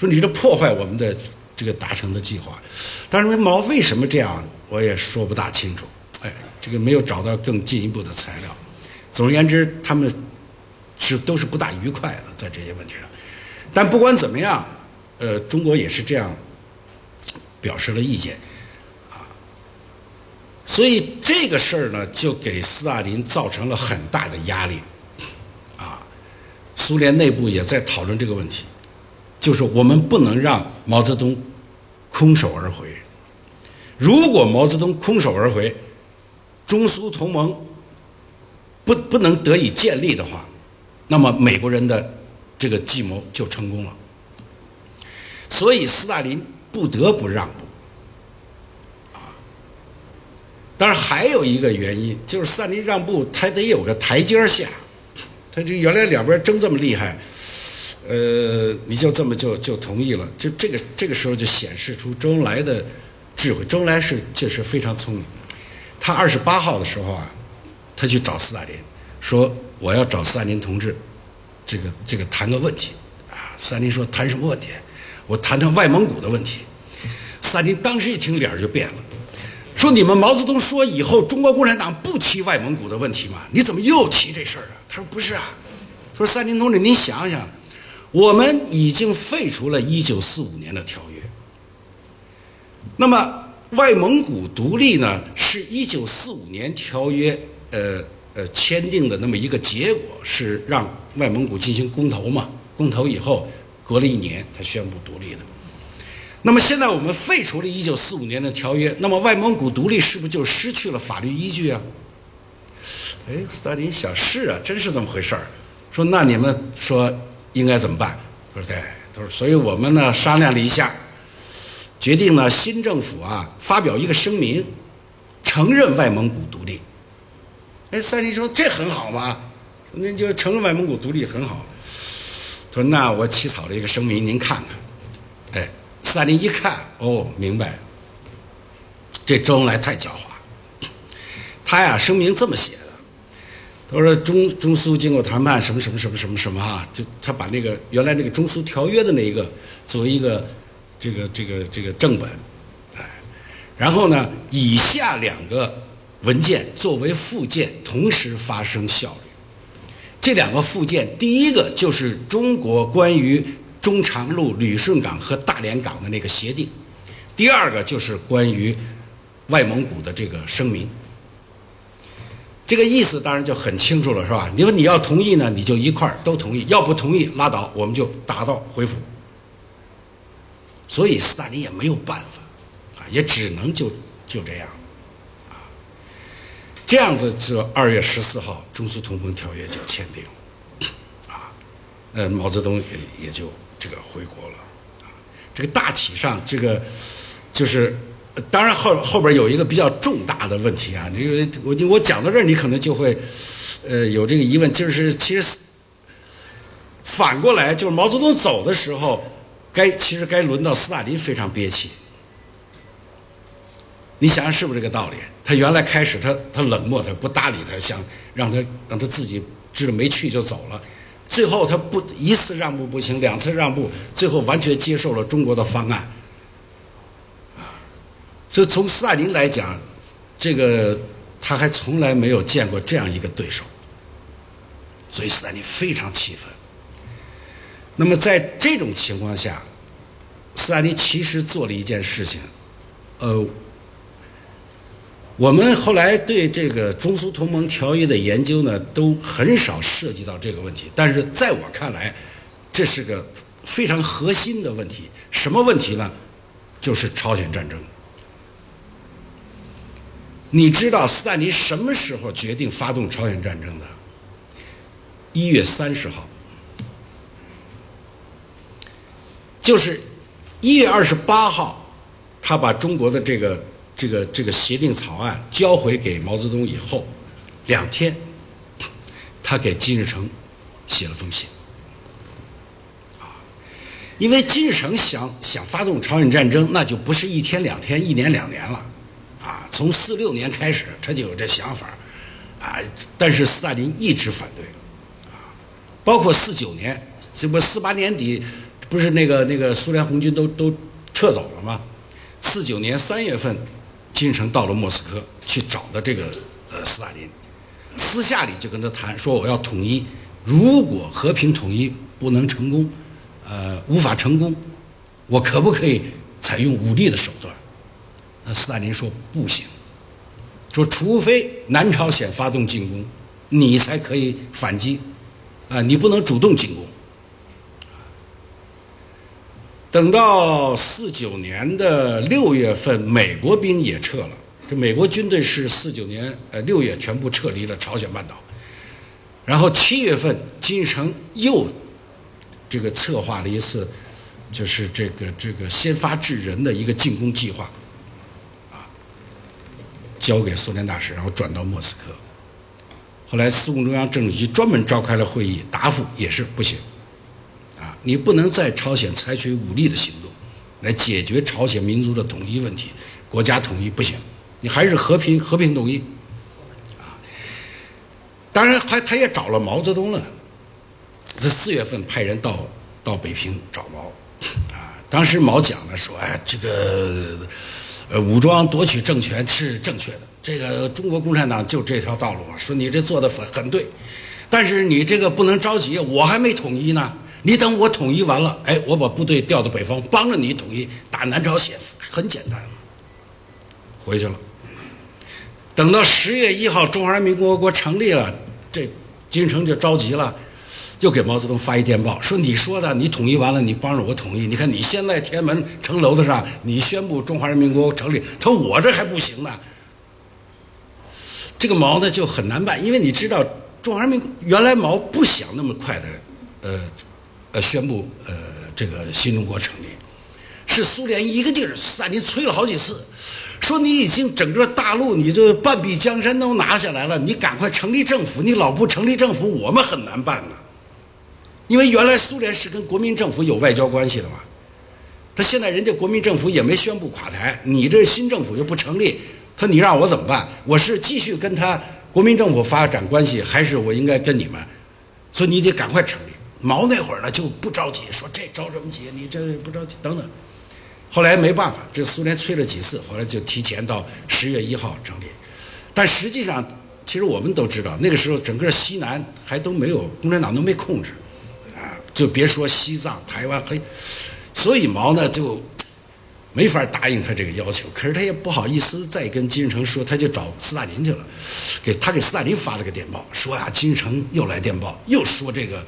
说你这破坏我们的这个达成的计划。但是毛为什么这样，我也说不大清楚。哎，这个没有找到更进一步的材料。总而言之，他们是都是不大愉快的在这些问题上。但不管怎么样，呃，中国也是这样表示了意见。所以这个事儿呢，就给斯大林造成了很大的压力，啊，苏联内部也在讨论这个问题，就是我们不能让毛泽东空手而回。如果毛泽东空手而回，中苏同盟不不能得以建立的话，那么美国人的这个计谋就成功了。所以斯大林不得不让步。当然还有一个原因，就是斯大林让步，他得有个台阶下。他这原来两边争这么厉害，呃，你就这么就就同意了，就这个这个时候就显示出周恩来的智慧。周恩来是确实非常聪明。他二十八号的时候啊，他去找斯大林，说我要找斯大林同志，这个这个谈个问题啊。斯大林说谈什么问题？我谈谈外蒙古的问题。斯大林当时一听脸就变了。说你们毛泽东说以后中国共产党不提外蒙古的问题吗？你怎么又提这事儿啊？他说不是啊，他说三林同志您想想，我们已经废除了一九四五年的条约，那么外蒙古独立呢，是一九四五年条约呃呃签订的那么一个结果，是让外蒙古进行公投嘛？公投以后隔了一年，他宣布独立的。那么现在我们废除了一九四五年的条约，那么外蒙古独立是不是就失去了法律依据啊？哎，斯大林想是啊，真是这么回事儿。说那你们说应该怎么办？他说对，他说所以我们呢商量了一下，决定呢新政府啊发表一个声明，承认外蒙古独立。哎，斯大林说这很好嘛，那就承认外蒙古独立很好。他说那我起草了一个声明，您看看，哎。斯大林一看，哦，明白，这周恩来太狡猾。他呀，声明这么写，他说中中苏经过谈判，什么什么什么什么什么哈，就他把那个原来那个中苏条约的那一个作为一个这个这个这个正本，哎，然后呢，以下两个文件作为附件同时发生效力。这两个附件，第一个就是中国关于。中长路旅顺港和大连港的那个协定，第二个就是关于外蒙古的这个声明，这个意思当然就很清楚了，是吧？你说你要同意呢，你就一块儿都同意；要不同意拉倒，我们就打道回府。所以斯大林也没有办法，啊，也只能就就这样，啊，这样子，就二月十四号中苏同盟条约就签订了，啊，呃，毛泽东也也就。这个回国了，啊，这个大体上这个就是，当然后后边有一个比较重大的问题啊，因为我我讲到这儿，你可能就会呃有这个疑问，就是其实反过来，就是毛泽东走的时候，该其实该轮到斯大林非常憋气，你想想是不是这个道理？他原来开始他他冷漠，他不搭理他，想让他让他自己知道没去就走了。最后他不一次让步不行，两次让步，最后完全接受了中国的方案。啊，所以从斯大林来讲，这个他还从来没有见过这样一个对手，所以斯大林非常气愤。那么在这种情况下，斯大林其实做了一件事情，呃。我们后来对这个中苏同盟条约的研究呢，都很少涉及到这个问题。但是在我看来，这是个非常核心的问题。什么问题呢？就是朝鲜战争。你知道斯大林什么时候决定发动朝鲜战争的？一月三十号，就是一月二十八号，他把中国的这个。这个这个协定草案交回给毛泽东以后，两天，他给金日成写了封信，啊，因为金日成想想发动朝鲜战争，那就不是一天两天、一年两年了，从四六年开始他就有这想法，啊，但是斯大林一直反对，啊，包括四九年，这不四八年底，不是那个那个苏联红军都都撤走了吗？四九年三月份，金城到了莫斯科去找的这个呃斯大林，私下里就跟他谈说我要统一，如果和平统一不能成功，呃无法成功，我可不可以采用武力的手段？那斯大林说不行。说，除非南朝鲜发动进攻，你才可以反击，啊，你不能主动进攻。等到四九年的六月份，美国兵也撤了，这美国军队是四九年呃六月全部撤离了朝鲜半岛，然后七月份，金日成又这个策划了一次，就是这个这个先发制人的一个进攻计划。交给苏联大使，然后转到莫斯科。后来苏共中央政治局专门召开了会议，答复也是不行。啊，你不能在朝鲜采取武力的行动来解决朝鲜民族的统一问题，国家统一不行，你还是和平和平统一。啊，当然还他也找了毛泽东了，在四月份派人到到北平找毛。啊，当时毛讲了说，哎，这个。呃，武装夺取政权是正确的，这个中国共产党就这条道路啊。说你这做的很很对，但是你这个不能着急，我还没统一呢。你等我统一完了，哎，我把部队调到北方，帮着你统一打南朝鲜，很简单。回去了，等到十月一号，中华人民共和国成立了，这金城就着急了。又给毛泽东发一电报，说你说的，你统一完了，你帮着我统一。你看你现在天安门城楼子上，你宣布中华人民共和国成立，他说我这还不行呢。这个毛呢就很难办，因为你知道，中华人民原来毛不想那么快的，呃呃宣布呃这个新中国成立，是苏联一个劲儿，斯大林催了好几次，说你已经整个大陆你这半壁江山都拿下来了，你赶快成立政府，你老不成立政府，我们很难办呢。因为原来苏联是跟国民政府有外交关系的嘛，他现在人家国民政府也没宣布垮台，你这新政府又不成立，他你让我怎么办？我是继续跟他国民政府发展关系，还是我应该跟你们？所以你得赶快成立。毛那会儿呢就不着急，说这着什么急？你这不着急，等等。后来没办法，这苏联催了几次，后来就提前到十月一号成立。但实际上，其实我们都知道，那个时候整个西南还都没有共产党都没控制。就别说西藏、台湾，嘿，所以毛呢就没法答应他这个要求。可是他也不好意思再跟金日成说，他就找斯大林去了，给他给斯大林发了个电报，说啊，金日成又来电报，又说这个，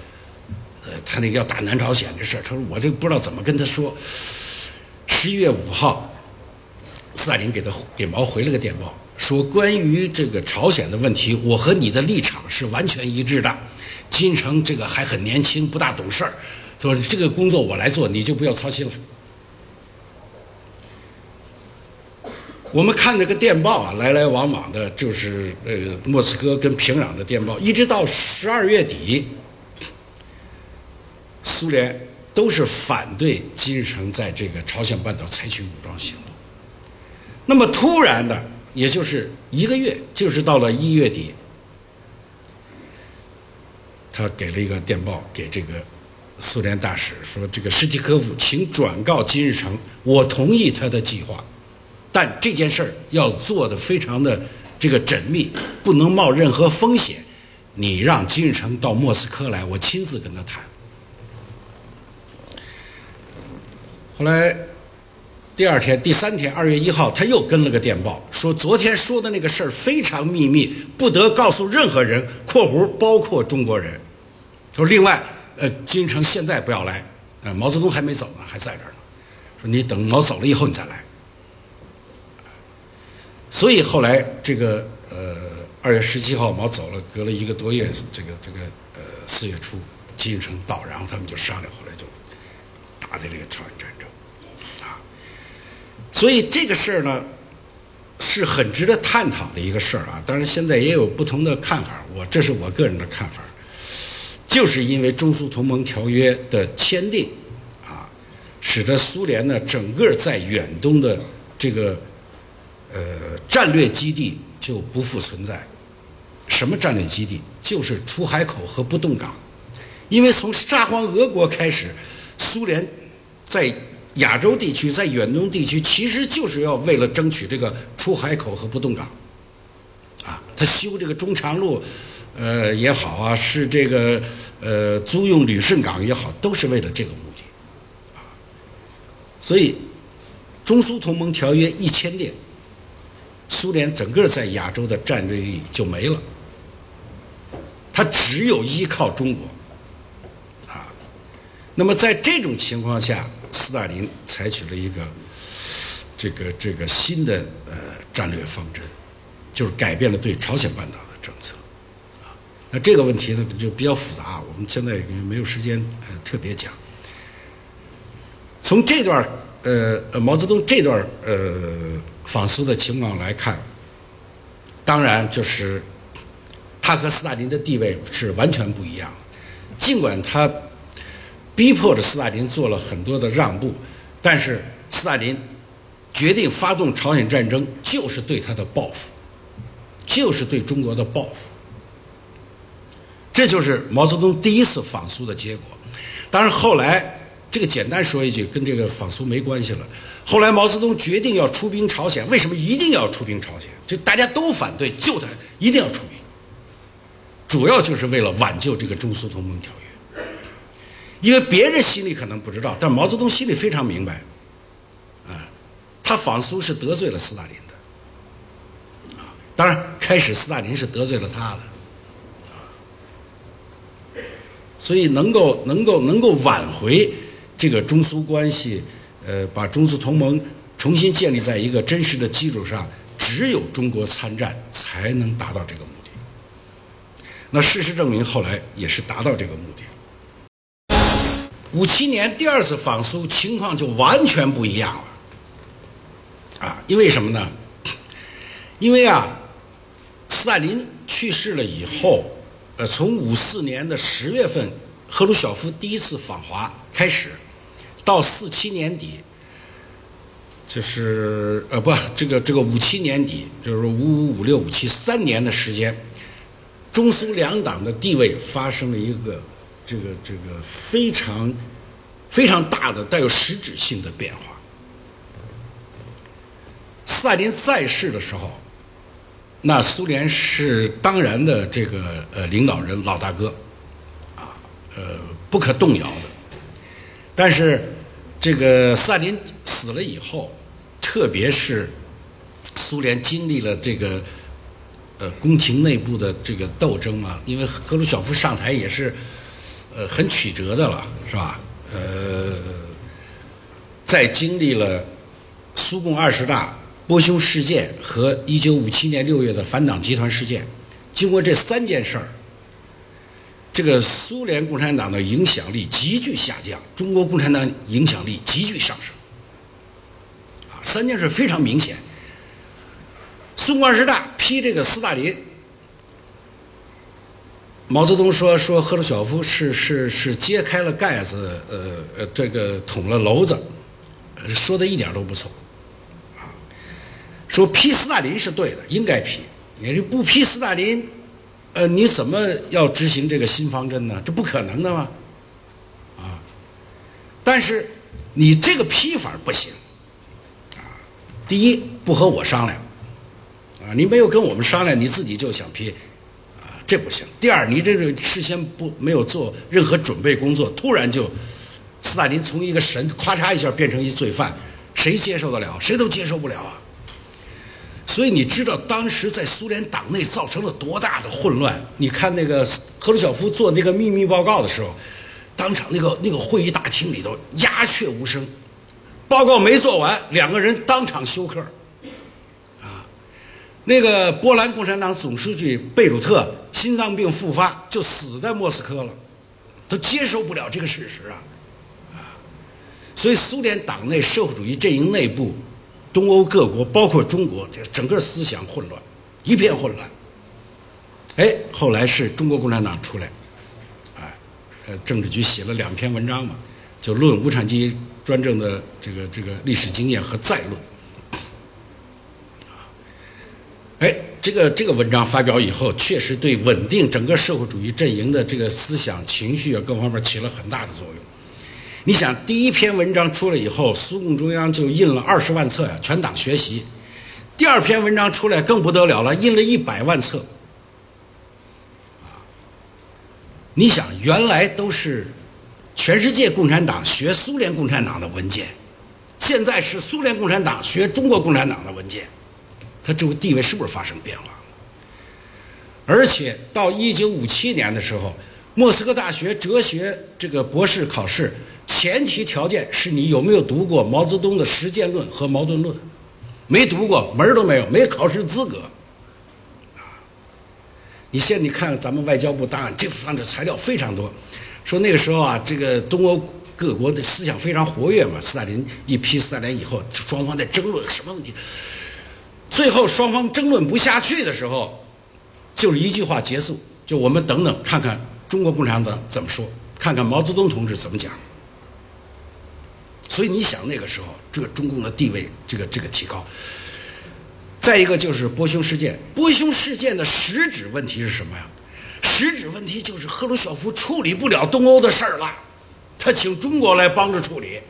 呃，他那个要打南朝鲜的事儿他说我这不知道怎么跟他说。十一月五号，斯大林给他给毛回了个电报，说关于这个朝鲜的问题，我和你的立场是完全一致的。金城这个还很年轻，不大懂事儿，说这个工作我来做，你就不要操心了。我们看这个电报啊，来来往往的，就是呃莫斯科跟平壤的电报，一直到十二月底，苏联都是反对金城在这个朝鲜半岛采取武装行动。那么突然的，也就是一个月，就是到了一月底。他给了一个电报给这个苏联大使，说：“这个史蒂科夫，请转告金日成，我同意他的计划，但这件事儿要做的非常的这个缜密，不能冒任何风险。你让金日成到莫斯科来，我亲自跟他谈。”后来第二天、第三天，二月一号，他又跟了个电报，说：“昨天说的那个事儿非常秘密，不得告诉任何人（括弧包括中国人）。”说另外，呃，金日成现在不要来，呃，毛泽东还没走呢，还在这儿呢。说你等毛走了以后你再来。所以后来这个呃二月十七号毛走了，隔了一个多月，这个这个呃四月初金日成到，然后他们就商量，后来就打的这个朝鲜战争啊。所以这个事儿呢是很值得探讨的一个事儿啊。当然现在也有不同的看法，我这是我个人的看法。就是因为中苏同盟条约的签订，啊，使得苏联呢整个在远东的这个呃战略基地就不复存在，什么战略基地？就是出海口和不动港。因为从沙皇俄国开始，苏联在亚洲地区、在远东地区，其实就是要为了争取这个出海口和不动港。啊，他修这个中长路，呃也好啊，是这个呃租用旅顺港也好，都是为了这个目的。啊，所以中苏同盟条约一签订，苏联整个在亚洲的战略力就没了，他只有依靠中国。啊那么在这种情况下，斯大林采取了一个这个这个新的呃战略方针，就是改变了对朝鲜半岛的政策。啊，那这个问题呢就比较复杂，我们现在没有时间呃特别讲。从这段呃毛泽东这段呃访苏的情况来看，当然就是他和斯大林的地位是完全不一样的，尽管他。逼迫着斯大林做了很多的让步，但是斯大林决定发动朝鲜战争，就是对他的报复，就是对中国的报复。这就是毛泽东第一次访苏的结果。当然后来这个简单说一句，跟这个访苏没关系了。后来毛泽东决定要出兵朝鲜，为什么一定要出兵朝鲜？就大家都反对，就他一定要出兵，主要就是为了挽救这个中苏同盟条约。因为别人心里可能不知道，但毛泽东心里非常明白，啊，他访苏是得罪了斯大林，当然开始斯大林是得罪了他的，所以能够能够能够挽回这个中苏关系，呃，把中苏同盟重新建立在一个真实的基础上，只有中国参战才能达到这个目的。那事实证明，后来也是达到这个目的。五七年第二次访苏情况就完全不一样了，啊，因为什么呢？因为啊，斯大林去世了以后，呃，从五四年的十月份赫鲁晓夫第一次访华开始，到四七年底，就是呃不，这个这个五七年底，就是五五五六五七三年的时间，中苏两党的地位发生了一个。这个这个非常非常大的带有实质性的变化。斯大林在世的时候，那苏联是当然的这个呃领导人老大哥，啊呃不可动摇的。但是这个斯大林死了以后，特别是苏联经历了这个呃宫廷内部的这个斗争啊，因为赫鲁晓夫上台也是。呃，很曲折的了，是吧？呃，在经历了苏共二十大、波匈事件和一九五七年六月的反党集团事件，经过这三件事儿，这个苏联共产党的影响力急剧下降，中国共产党影响力急剧上升。啊，三件事非常明显。苏共二十大批这个斯大林。毛泽东说：“说赫鲁晓夫是是是揭开了盖子，呃呃，这个捅了娄子，说的一点都不错。说批斯大林是对的，应该批。你就不批斯大林，呃，你怎么要执行这个新方针呢？这不可能的嘛。啊，但是你这个批法不行。啊，第一不和我商量，啊，你没有跟我们商量，你自己就想批。”啊这不行。第二，你这个事先不没有做任何准备工作，突然就斯大林从一个神，咔嚓一下变成一罪犯，谁接受得了？谁都接受不了啊！所以你知道当时在苏联党内造成了多大的混乱？你看那个赫鲁晓夫做那个秘密报告的时候，当场那个那个会议大厅里头鸦雀无声，报告没做完，两个人当场休克。啊那个波兰共产党总书记贝鲁特心脏病复发，就死在莫斯科了，他接受不了这个事实，啊，所以苏联党内社会主义阵营内部，东欧各国包括中国，这整个思想混乱，一片混乱。哎，后来是中国共产党出来，哎，呃，政治局写了两篇文章嘛，就论无产阶级专政的这个这个历史经验和再论。哎这个这个文章发表以后，确实对稳定整个社会主义阵营的这个思想情绪啊各方面起了很大的作用。你想，第一篇文章出来以后，苏共中央就印了二十万册呀，全党学习。第二篇文章出来更不得了了，印了一百万册。你想，原来都是全世界共产党学苏联共产党的文件，现在是苏联共产党学中国共产党的文件，它这个地位是不是发生变化了？而且到一九五七年的时候，莫斯科大学哲学这个博士考试前提条件是你有没有读过毛泽东的《实践论》和《矛盾论》。没读过，门儿都没有，没考试资格。啊，你现在你看咱们外交部档案，这方面材料非常多。说那个时候啊，这个东欧各国的思想非常活跃嘛。斯大林一批斯大林以后，双方在争论什么问题？最后双方争论不下去的时候，就是一句话结束，就我们等等看看中国共产党怎么说，看看毛泽东同志怎么讲。所以你想那个时候，这个中共的地位，这个这个提高。再一个就是波匈事件，波匈事件的实质问题是什么呀？实质问题就是赫鲁晓夫处理不了东欧的事儿了，他请中国来帮着处理。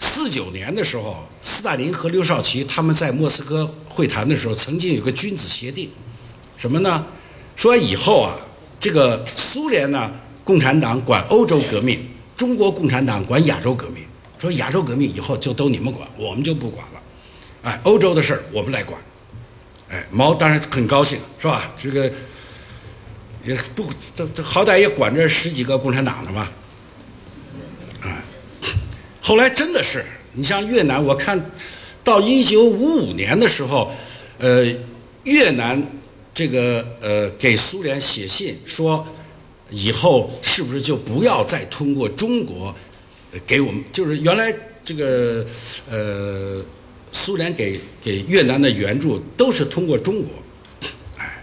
四九年的时候，斯大林和刘少奇他们在莫斯科会谈的时候，曾经有个君子协定，什么呢？说以后啊，这个苏联呢，共产党管欧洲革命。中国共产党管亚洲革命，说亚洲革命以后就都你们管，我们就不管了。哎，欧洲的事儿我们来管。哎，毛当然很高兴，是吧？这个也不这这好歹也管着十几个共产党的嘛。哎，后来真的是，你像越南，我看到一九五五年的时候，呃，越南这个呃给苏联写信说。以后是不是就不要再通过中国给我们？就是原来这个呃，苏联给给越南的援助都是通过中国，哎，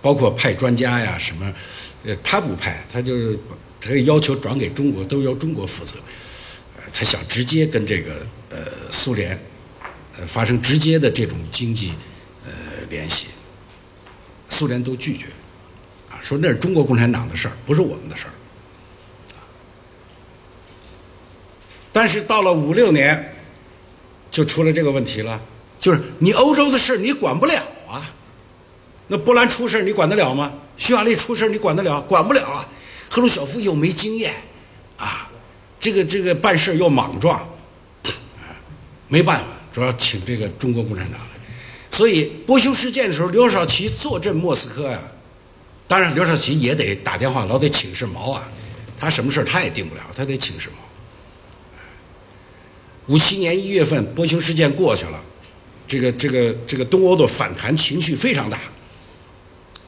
包括派专家呀什么，呃，他不派，他就是他要求转给中国，都由中国负责。他想直接跟这个呃苏联呃发生直接的这种经济呃联系，苏联都拒绝。说那是中国共产党的事儿，不是我们的事儿。但是到了五六年，就出了这个问题了，就是你欧洲的事你管不了啊。那波兰出事你管得了吗？匈牙利出事你管得了？管不了啊。赫鲁晓夫又没经验啊，这个这个办事又莽撞，没办法，主要请这个中国共产党来。所以波匈事件的时候，刘少奇坐镇莫斯科呀。当然，刘少奇也得打电话，老得请示毛啊。他什么事他也定不了，他得请示毛。五七年一月份，波匈事件过去了，这个这个这个东欧的反弹情绪非常大。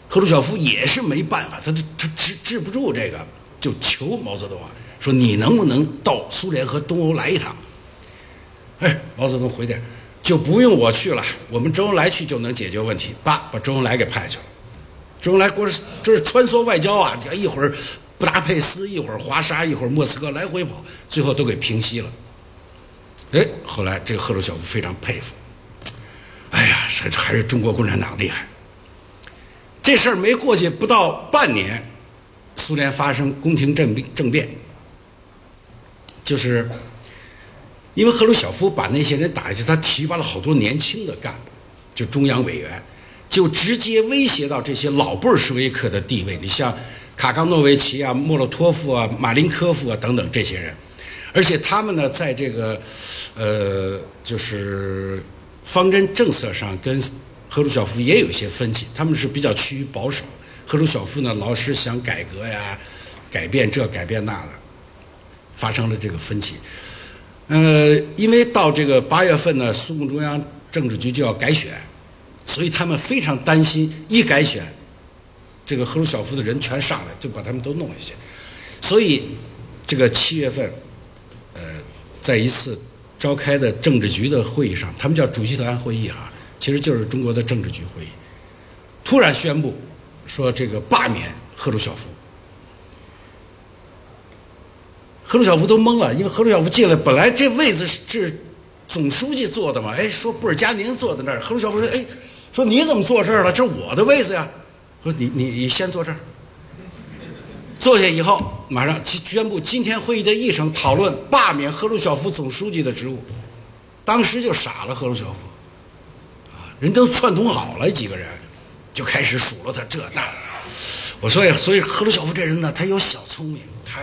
赫鲁晓夫也是没办法，他他治治不住这个，就求毛泽东啊，说你能不能到苏联和东欧来一趟？哎，毛泽东回电，就不用我去了，我们周恩来去就能解决问题。叭，把周恩来给派去了。周恩来过这是穿梭外交啊，一会儿布达佩斯，一会儿华沙，一会儿莫斯科，来回跑，最后都给平息了。哎，后来这个赫鲁晓夫非常佩服，哎呀，这还是中国共产党厉害。这事儿没过去不到半年，苏联发生宫廷政变，政变，就是因为赫鲁晓夫把那些人打下去，他提拔了好多年轻的干部，就中央委员。就直接威胁到这些老布尔什维克的地位，你像卡冈诺维奇啊、莫洛托夫啊、马林科夫啊等等这些人，而且他们呢，在这个呃，就是方针政策上跟赫鲁晓夫也有一些分歧，他们是比较趋于保守，赫鲁晓夫呢老是想改革呀、改变这改变那的，发生了这个分歧。呃，因为到这个八月份呢，苏共中央政治局就要改选。所以他们非常担心，一改选，这个赫鲁晓夫的人全上来，就把他们都弄下去。所以这个七月份，呃，在一次召开的政治局的会议上，他们叫主席团会议哈，其实就是中国的政治局会议，突然宣布说这个罢免赫鲁晓夫。赫鲁晓夫都懵了，因为赫鲁晓夫进来，本来这位子是总书记坐的嘛，哎，说布尔加宁坐在那儿，赫鲁晓夫说，哎。说你怎么坐这儿了？这是我的位子呀。说你你你先坐这儿。坐下以后，马上宣布今天会议的议程讨论罢免赫鲁晓夫总书记的职务。当时就傻了，赫鲁晓夫，啊，人都串通好了几个人，就开始数落他这那。我说呀，所以赫鲁晓夫这人呢，他有小聪明，他，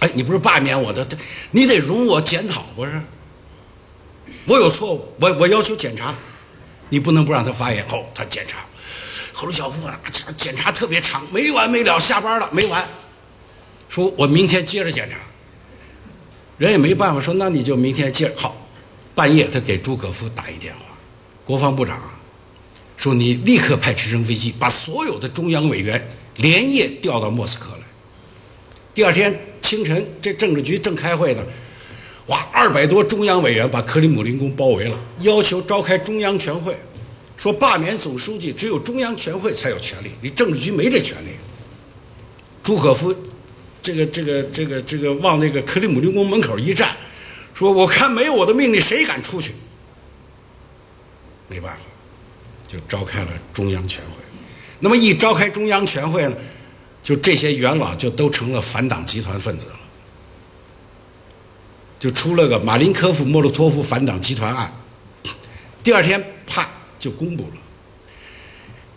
哎，你不是罢免我的，你得容我检讨，不是？我有错误，我我要求检查，你不能不让他发言。哦，他检查。赫鲁晓夫啊，检查特别长，没完没了。下班了没完，说我明天接着检查。人也没办法，说那你就明天接着好。半夜他给朱可夫打一电话，国防部长说你立刻派直升飞机把所有的中央委员连夜调到莫斯科来。第二天清晨，这政治局正开会呢，哇，二百多中央委员把克里姆林宫包围了，要求召开中央全会。说罢免总书记，只有中央全会才有权利，你政治局没这权利。朱可夫，这个这个这个这个往那个克里姆林宫门口一站，说我看没有我的命令，谁敢出去？没办法，就召开了中央全会。那么一召开中央全会呢，就这些元老就都成了反党集团分子了，就出了个马林科夫、莫洛托夫反党集团案。第二天，啪。就公布了，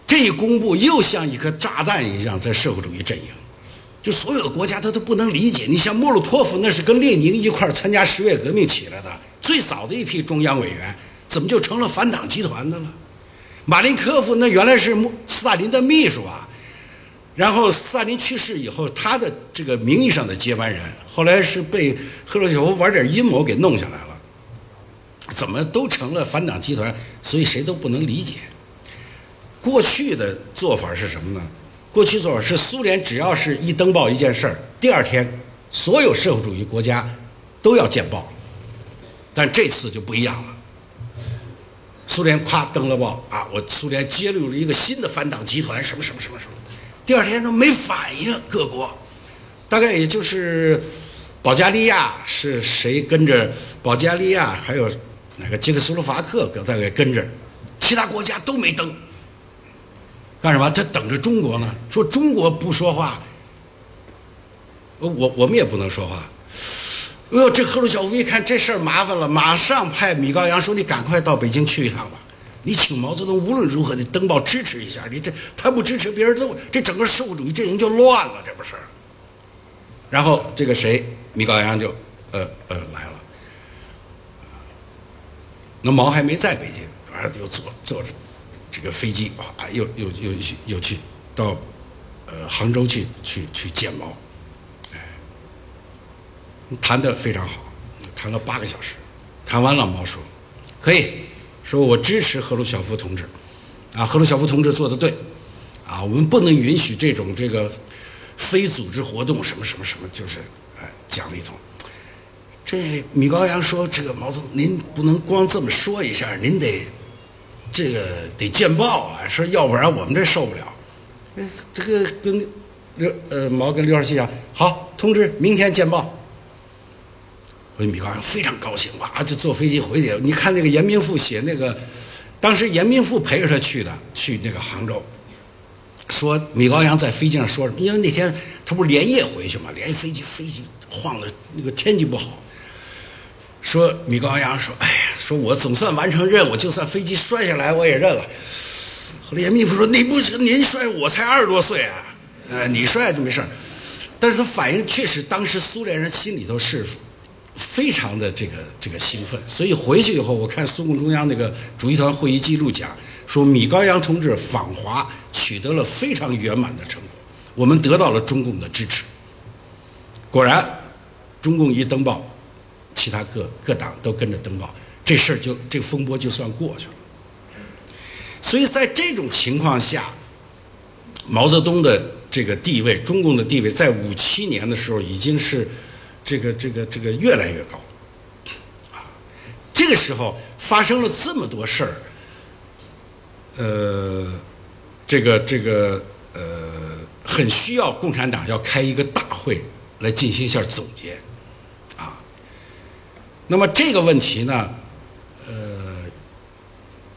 这一公布又像一颗炸弹一样在社会主义阵营，就所有的国家他都不能理解。你像莫洛托夫那是跟列宁一块参加十月革命起来的，最早的一批中央委员，怎么就成了反党集团的了？马林科夫那原来是斯大林的秘书啊，然后斯大林去世以后，他的这个名义上的接班人，后来是被赫鲁晓夫玩点阴谋给弄下来了。怎么都成了反党集团？所以谁都不能理解。过去的做法是什么呢？过去做法是苏联只要是一登报一件事儿，第二天所有社会主义国家都要见报。但这次就不一样了。苏联夸登了报啊，我苏联揭露了一个新的反党集团，什么什么什么什么。第二天都没反应，各国大概也就是保加利亚是谁跟着保加利亚还有。那个捷克斯洛伐克搁在给跟着，其他国家都没登，干什么？他等着中国呢。说中国不说话，我我们也不能说话。哎呦，这赫鲁晓夫一看这事儿麻烦了，马上派米高扬说：“你赶快到北京去一趟吧，你请毛泽东无论如何得登报支持一下。你这他不支持，别人都这整个社会主义阵营就乱了，这不是？”然后这个谁，米高扬就呃呃来了。那毛还没在北京，完了又坐坐着这个飞机啊，又又又又去到呃杭州去去去见毛，哎，谈的非常好，谈了八个小时，谈完了毛说可以，说我支持赫鲁晓夫同志，啊赫鲁晓夫同志做的对，啊我们不能允许这种这个非组织活动什么什么什么，就是哎讲了一通。这米高扬说：“这个毛泽东，您不能光这么说一下，您得这个得见报啊！说要不然我们这受不了。”哎，这个跟刘呃毛跟刘少奇讲，好，通知明天见报。我米高扬非常高兴，哇，就坐飞机回去。你看那个严明富写那个，当时严明富陪着他去的，去那个杭州，说米高扬在飞机上说什么？因为那天他不是连夜回去嘛，连夜飞机飞机晃的那个天气不好。说米高扬说：“哎呀，说我总算完成任务，就算飞机摔下来我也认了。”后来严密夫说：“你不您摔，我才二十多岁啊，呃，你摔就没事。”但是他反应确实，当时苏联人心里头是非常的这个这个兴奋。所以回去以后，我看苏共中央那个主席团会议记录讲，说米高扬同志访华取得了非常圆满的成果，我们得到了中共的支持。果然，中共一登报。其他各各党都跟着登报，这事儿就这风波就算过去了。所以在这种情况下，毛泽东的这个地位，中共的地位，在五七年的时候已经是这个这个这个越来越高。啊，这个时候发生了这么多事儿，呃，这个这个呃，很需要共产党要开一个大会来进行一下总结。啊那么这个问题呢，呃，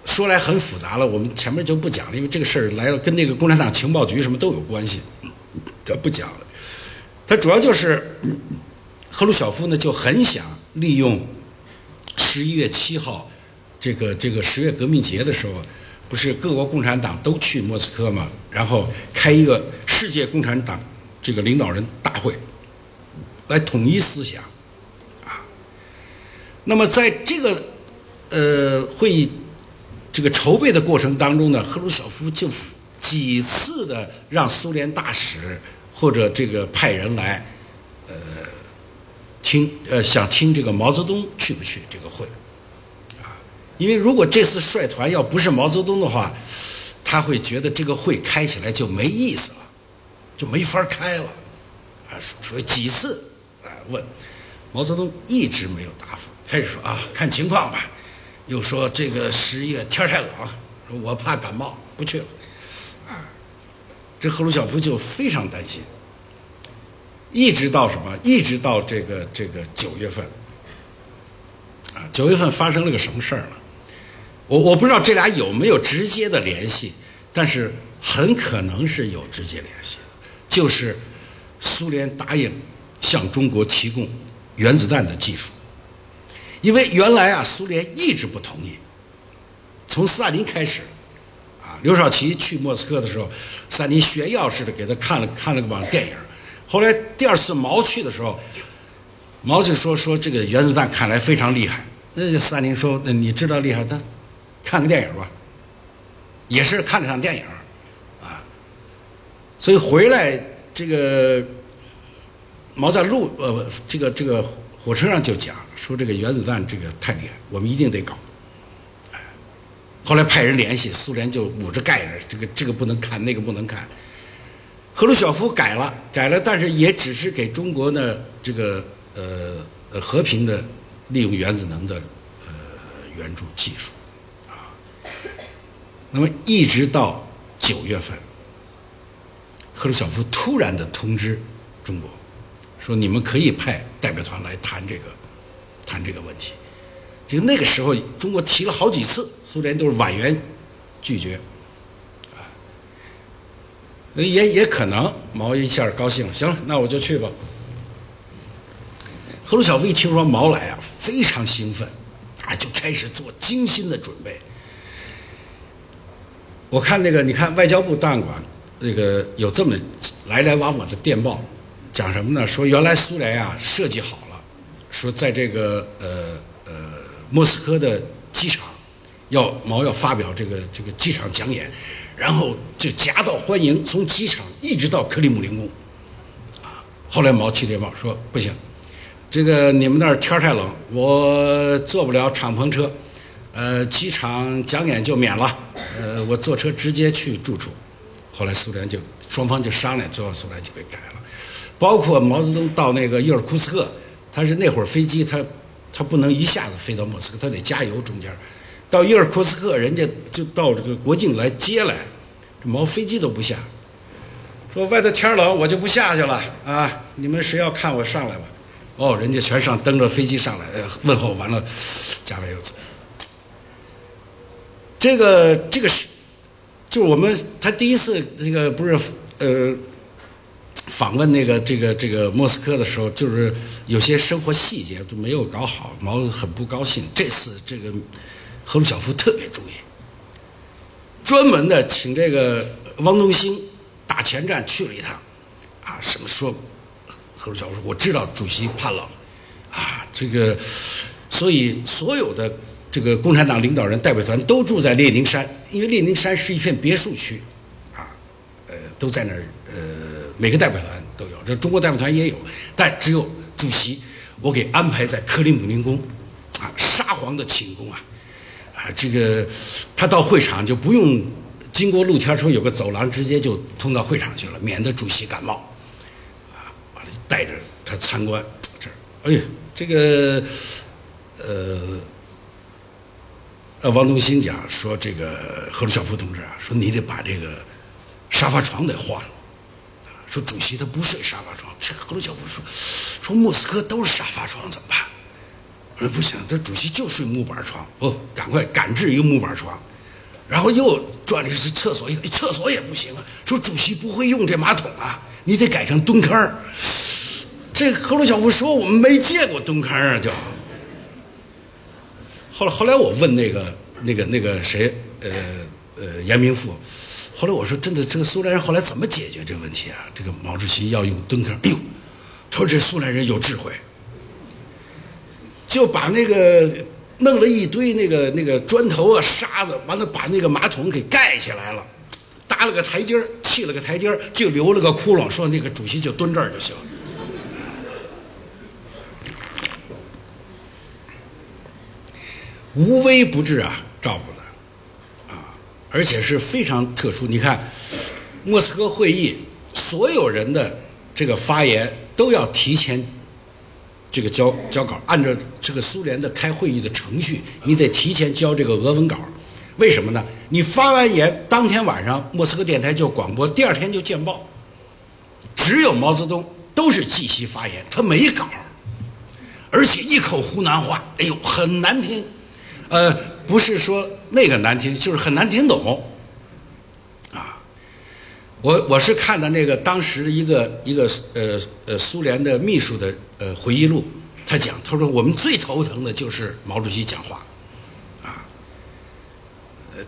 说来很复杂了，我们前面就不讲了，因为这个事儿来了跟那个共产党情报局什么都有关系，这不讲了。他主要就是赫鲁晓夫呢就很想利用十一月七号这个这个十月革命节的时候，不是各国共产党都去莫斯科嘛，然后开一个世界共产党这个领导人大会，来统一思想啊。那么在这个呃会议这个筹备的过程当中呢，赫鲁晓夫就几次的让苏联大使。或者这个派人来，听呃想听这个毛泽东去不去这个会，啊，因为如果这次率团要不是毛泽东的话，他会觉得这个会开起来就没意思了，就没法开了，啊，说几次啊问，毛泽东一直没有答复，开始说啊看情况吧，又说这个十一月天太冷，说我怕感冒不去了，啊。这赫鲁晓夫就非常担心，一直到什么？一直到这个这个九月份，啊，九月份发生了个什么事儿呢？我我不知道这俩有没有直接的联系，但是很可能是有直接联系，就是苏联答应向中国提供原子弹的技术，因为原来啊，苏联一直不同意，从斯大林开始。刘少奇去莫斯科的时候，斯大林炫耀似的给他看了看了个网电影。后来第二次毛去的时候，毛就说说这个原子弹看来非常厉害。那斯大林说：“那你知道厉害，他看个电影吧，也是看了场电影啊。”所以回来这个毛在路呃这个这个火车上就讲说这个原子弹这个太厉害，我们一定得搞。后来派人联系苏联，就捂着盖着，这个这个不能看，那个不能看。赫鲁晓夫改了，改了，但是也只是给中国呢这个呃呃和平的利用原子能的呃援助技术啊。那么一直到九月份，赫鲁晓夫突然的通知中国，说你们可以派代表团来谈这个谈这个问题。就那个时候，中国提了好几次，苏联都是婉言拒绝，也也可能毛一下高兴，行了，那我就去吧。赫鲁晓夫一听说毛来啊，非常兴奋，啊，就开始做精心的准备。我看那个，你看外交部档案馆那个有这么来来往往的电报，讲什么呢？说原来苏联啊设计好了，说在这个呃呃。莫斯科的机场要毛要发表这个这个机场讲演，然后就夹道欢迎，从机场一直到克里姆林宫。啊，后来毛去电报说不行，这个你们那儿天太冷，我坐不了敞篷车，呃，机场讲演就免了，呃，我坐车直接去住处。后来苏联就双方就商量，最后苏联就给改了。包括毛泽东到那个伊尔库茨克，他是那会儿飞机他。他不能一下子飞到莫斯科，他得加油。中间到伊尔库茨克，人家就到这个国境来接来，这毛飞机都不下，说外头天冷，我就不下去了啊！你们谁要看我上来吧？哦，人家全上登着飞机上来，问候完了，加完油走。这个这个是，就是我们他第一次这个不是呃。访问那个这个这个莫斯科的时候，就是有些生活细节都没有搞好，毛很不高兴。这次这个赫鲁晓夫特别注意，专门的请这个汪东兴打前站去了一趟，啊，什么说赫鲁晓夫说我知道主席怕冷，啊，这个所以所有的这个共产党领导人代表团都住在列宁山，因为列宁山是一片别墅区，啊，呃，都在那儿，呃。每个代表团都有，这中国代表团也有，但只有主席，我给安排在克里姆林宫，啊，沙皇的寝宫啊，啊，这个他到会场就不用经过露天说有个走廊，直接就通到会场去了，免得主席感冒，啊，完了带着他参观这儿，哎呀，这个呃，呃，王东兴讲说这个赫鲁晓夫同志啊，说你得把这个沙发床得换了。说主席他不睡沙发床，这个赫鲁晓夫说说莫斯科都是沙发床怎么办？我说不行，他主席就睡木板床，哦，赶快赶制一个木板床，然后又转的是厕所，厕所也不行啊。说主席不会用这马桶啊，你得改成蹲坑。这赫鲁晓夫说我们没见过蹲坑啊，就。后来后来我问那个那个那个谁呃呃严明富，后来我说真的这个苏联人后来怎么解决这个问题啊？这个毛主席要用蹲坑，哎呦，他说这苏联人有智慧，就把那个。弄了一堆那个那个砖头啊沙子，完了把那个马桶给盖起来了，搭了个台阶砌了个台阶就留了个窟窿，说那个主席就蹲这儿就行。无微不至啊，照顾的啊，而且是非常特殊。你看，莫斯科会议所有人的这个发言都要提前。这个交交稿，按照这个苏联的开会议的程序，你得提前交这个俄文稿。为什么呢？你发完言，当天晚上莫斯科电台就广播，第二天就见报。只有毛泽东都是即席发言，他没稿，而且一口湖南话，哎呦，很难听。呃，不是说那个难听，就是很难听懂。我我是看的那个当时一个一个呃呃苏联的秘书的呃回忆录，他讲他说我们最头疼的就是毛主席讲话，啊，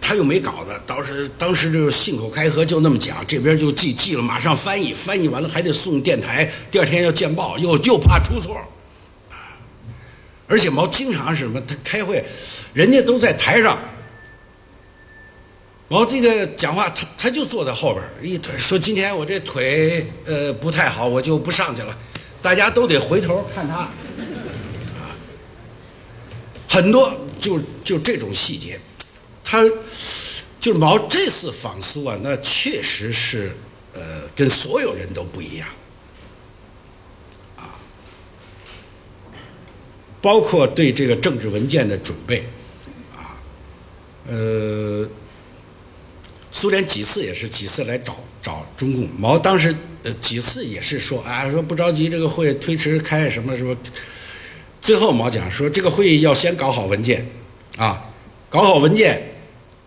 他又没稿子，当时当时就信口开河就那么讲，这边就记记了，马上翻译，翻译完了还得送电台，第二天要见报，又又怕出错，而且毛经常是什么？他开会，人家都在台上。然后这个讲话，他他就坐在后边一腿说：“今天我这腿呃不太好，我就不上去了。”大家都得回头看他，啊，很多就就这种细节，他就是毛这次访苏啊，那确实是呃跟所有人都不一样，啊，包括对这个政治文件的准备，啊，呃。苏联几次也是几次来找找中共，毛当时呃几次也是说啊说不着急这个会推迟开什么什么，最后毛讲说这个会议要先搞好文件啊，搞好文件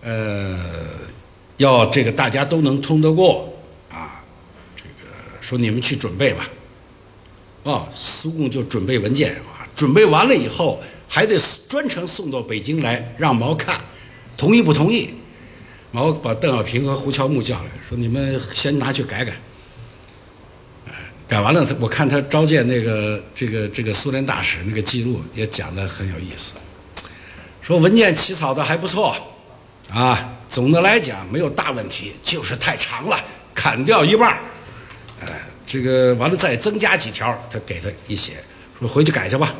呃要这个大家都能通得过啊，这个说你们去准备吧，啊苏共就准备文件啊，准备完了以后还得专程送到北京来让毛看，同意不同意？毛把邓小平和胡乔木叫来，说：“你们先拿去改改。”改完了，我看他召见那个这个这个苏联大使那个记录也讲的很有意思，说文件起草的还不错啊，总的来讲没有大问题，就是太长了，砍掉一半儿哎，这个完了再增加几条，他给他一写，说回去改去吧。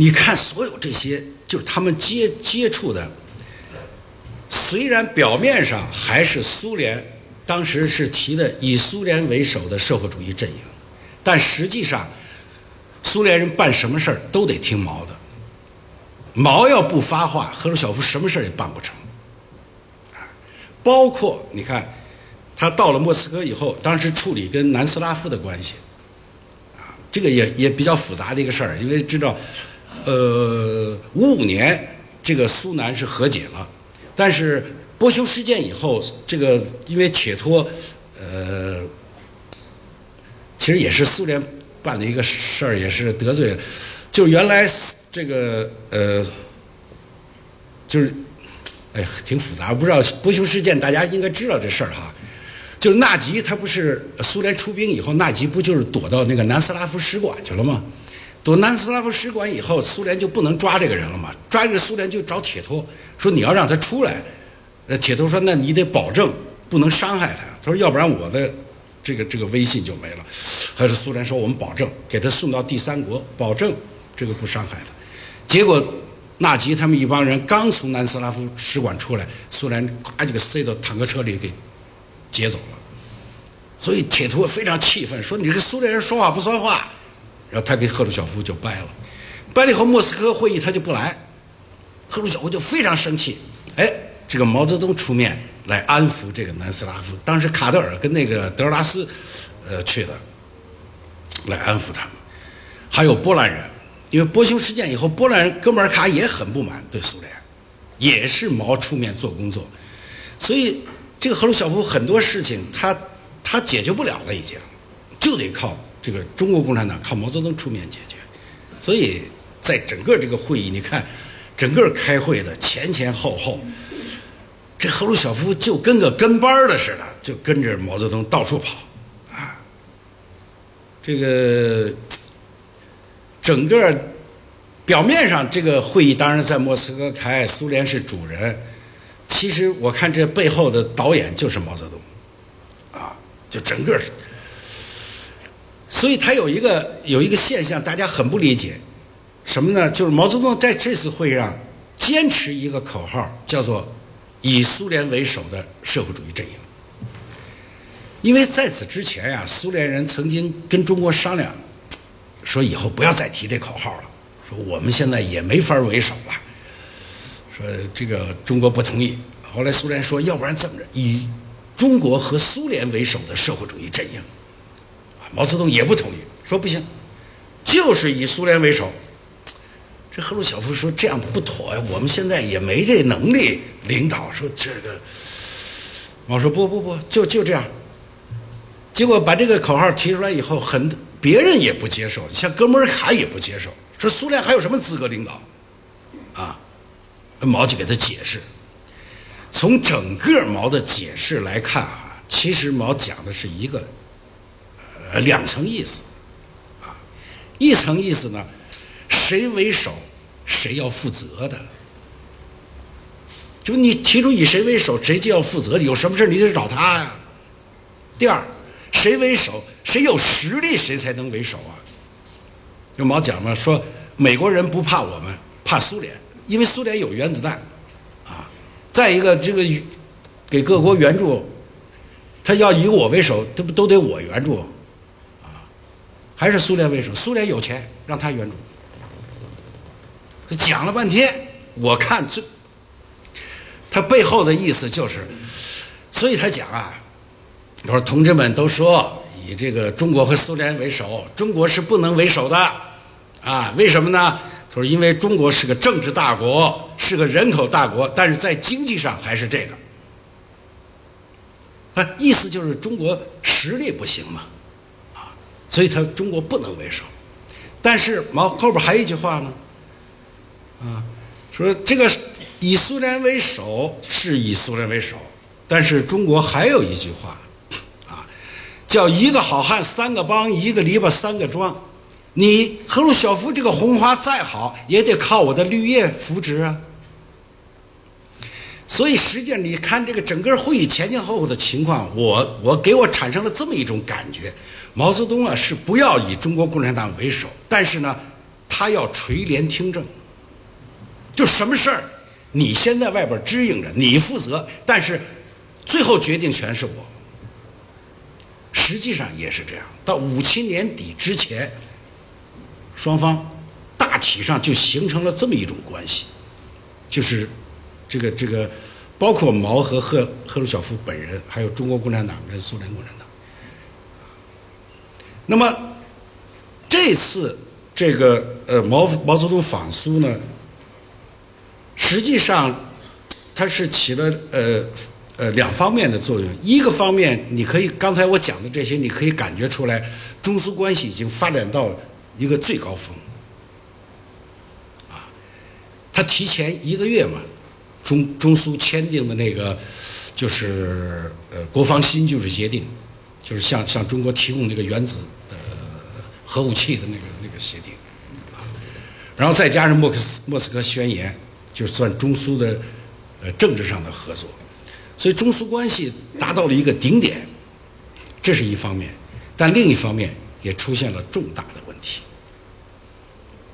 你看，所有这些就是他们接接触的，虽然表面上还是苏联，当时是提的以苏联为首的社会主义阵营，但实际上，苏联人办什么事儿都得听毛的，毛要不发话，赫鲁晓夫什么事儿也办不成。包括你看，他到了莫斯科以后，当时处理跟南斯拉夫的关系，啊，这个也也比较复杂的一个事儿，因为知道。呃，五五年这个苏南是和解了，但是波修事件以后，这个因为铁托，呃，其实也是苏联办的一个事儿，也是得罪，就原来这个呃，就是哎，挺复杂，不知道波修事件大家应该知道这事儿哈，就是纳吉他不是苏联出兵以后，纳吉不就是躲到那个南斯拉夫使馆去了吗？躲南斯拉夫使馆以后，苏联就不能抓这个人了嘛？抓着苏联就找铁托，说你要让他出来。呃，铁托说那你得保证不能伤害他。他说要不然我的这个这个威信就没了。还是苏联说我们保证给他送到第三国，保证这个不伤害他。结果纳吉他们一帮人刚从南斯拉夫使馆出来，苏联咵就给塞到坦克车里给劫走了。所以铁托非常气愤，说你这苏联人说话不算话。然后他跟赫鲁晓夫就掰了，掰了以后莫斯科会议他就不来，赫鲁晓夫就非常生气，哎，这个毛泽东出面来安抚这个南斯拉夫，当时卡德尔跟那个德尔拉斯呃去的，来安抚他们，还有波兰人，因为波修事件以后，波兰人哥们尔卡也很不满对苏联，也是毛出面做工作，所以这个赫鲁晓夫很多事情他他解决不了了，已经就得靠这个中国共产党靠毛泽东出面解决。所以在整个这个会议，你看整个开会的前前后后，这赫鲁晓夫就跟个跟班的似的，就跟着毛泽东到处跑啊。这个整个。表面上这个会议当然在莫斯科开，苏联是主人。其实我看这背后的导演就是毛泽东，啊，就整个。所以他有一个有一个现象，大家很不理解，什么呢？就是毛泽东在这次会上坚持一个口号，叫做“以苏联为首的社会主义阵营”。因为在此之前呀，苏联人曾经跟中国商量，说以后不要再提这口号了。说我们现在也没法为首了，说这个中国不同意。后来苏联说，要不然这么着，以中国和苏联为首的社会主义阵营。毛泽东也不同意，说不行，就是以苏联为首。这赫鲁晓夫说这样不妥呀，我们现在也没这能力领导。说这个，我说不不不，就就这样。结果把这个口号提出来以后，很别人也不接受，像哥们尔卡也不接受。说苏联还有什么资格领导？啊，毛就给他解释。从整个毛的解释来看啊，其实毛讲的是一个呃两层意思。啊，一层意思呢，谁为首谁要负责的，就你提出以谁为首，谁就要负责，有什么事你得找他呀。第二，谁为首，谁有实力，谁才能为首啊。就毛讲嘛，说美国人不怕我们，怕苏联，因为苏联有原子弹，啊，再一个这个给各国援助，他要以我为首，这不都得我援助，还是苏联为首，苏联有钱让他援助，他讲了半天，我看这他背后的意思就是，所以他讲啊，他说同志们都说以这个中国和苏联为首，中国是不能为首的。啊，为什么呢？他说，因为中国是个政治大国，是个人口大国，但是在经济上还是这个。啊，意思就是中国实力不行嘛，所以他中国不能为首。但是毛后边还有一句话呢，啊，说这个以苏联为首是以苏联为首，但是中国还有一句话，啊，叫一个好汉三个帮，一个篱笆三个桩。你赫鲁晓夫这个红花再好，也得靠我的绿叶扶植啊。所以实际上你看这个整个会议前前后后的情况，我我给我产生了这么一种感觉：毛泽东啊是不要以中国共产党为首，但是呢，他要垂帘听政，就什么事儿你先在外边支应着，你负责，但是最后决定权是我。实际上也是这样，到五七年底之前。双方大体上就形成了这么一种关系，就是这个这个，包括毛和赫赫鲁晓夫本人，还有中国共产党跟苏联共产党。那么这次这个呃毛毛泽东访苏呢，实际上它是起了呃呃两方面的作用。一个方面，你可以刚才我讲的这些，你可以感觉出来，中苏关系已经发展到。一个最高峰，啊，他提前一个月嘛，中中苏签订的那个就是呃国防新技术协定，就是向向中国提供那个原子呃核武器的那个那个协定，啊，然后再加上莫克斯莫斯科宣言，就算中苏的呃政治上的合作，所以中苏关系达到了一个顶点，这是一方面，但另一方面也出现了重大的问题。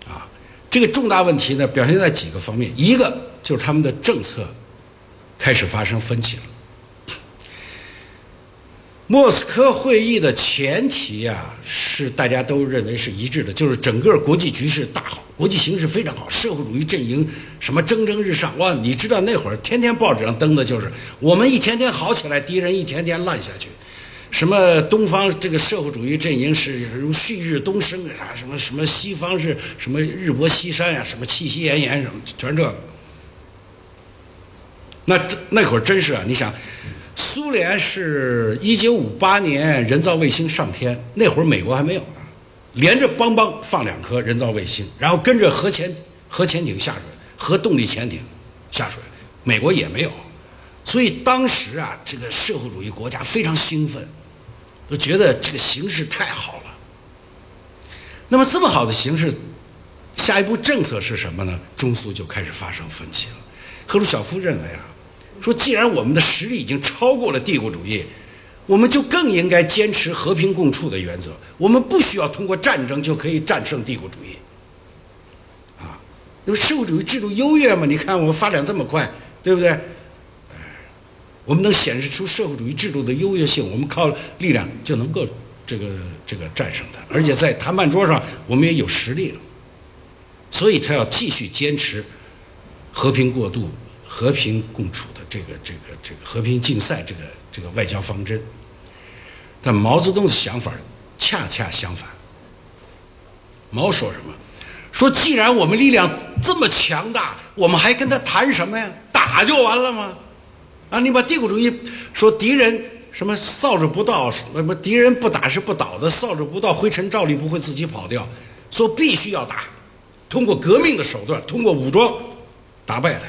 啊这个重大问题呢，表现在几个方面，一个就是他们的政策开始发生分歧了。莫斯科会议的前提呀，是大家都认为是一致的，就是整个国际局势大好，国际形势非常好，社会主义阵营什么蒸蒸日上。哇，你知道那会儿天天报纸上登的就是我们一天天好起来，敌人一天天烂下去。什么东方这个社会主义阵营是如旭日东升啊？什么什么西方是什么日薄西山呀？什么气息奄奄什么全这。那那会儿真是啊，你想，苏联是一九五八年人造卫星上天，那会儿美国还没有呢，连着邦邦放两颗人造卫星，然后跟着核潜核潜艇下水，核动力潜艇下水，美国也没有，所以当时啊，这个社会主义国家非常兴奋，都觉得这个形势太好了。那么这么好的形势，下一步政策是什么呢？中苏就开始发生分歧了。赫鲁晓夫认为啊，说既然我们的实力已经超过了帝国主义，我们就更应该坚持和平共处的原则。我们不需要通过战争就可以战胜帝国主义。啊，因为社会主义制度优越嘛，你看我们发展这么快，对不对？我们能显示出社会主义制度的优越性，我们靠力量就能够。这个这个战胜它，而且在谈判桌上我们也有实力了，所以他要继续坚持和平过渡、和平共处这个这个这个和平竞赛这个这个外交方针。但毛泽东的想法恰恰相反。毛说什么？说既然我们力量这么强大，我们还跟他谈什么呀？打就完了吗？啊，你把帝国主义说敌人。什么扫帚不到，什么敌人不打是不倒的，扫帚不到，灰尘照例不会自己跑掉，说必须要打，通过革命的手段，通过武装打败他，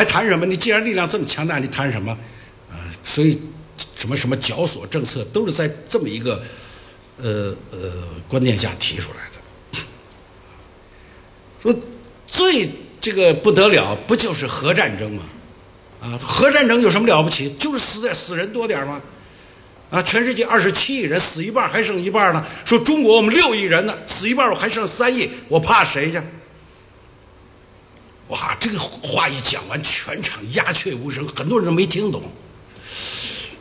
还谈什么？你既然力量这么强大，你谈什么？啊，所以什么什么绞索政策都是在这么一个呃呃观念下提出来的。说最这个不得了，不就是核战争吗？啊，核战争有什么了不起？就是死在死人多点吗？啊，全世界二十七亿人，死一半还剩一半呢。说中国我们六亿人呢，死一半我还剩三亿，我怕谁去？哇，这个话一讲完，全场鸦雀无声，很多人都没听懂。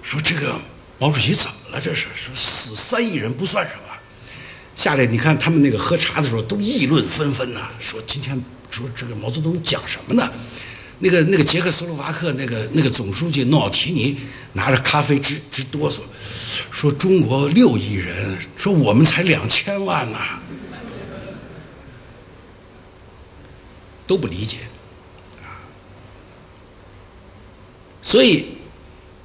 说这个毛主席怎么了？这是说死三亿人不算什么。下来你看他们那个喝茶的时候都议论纷纷呐，说今天说这个毛泽东讲什么呢？那个那个捷克斯洛伐克那个那个总书记诺奥提尼拿着咖啡直直哆嗦，说中国六亿人，说我们才两千万呐，都不理解啊。所以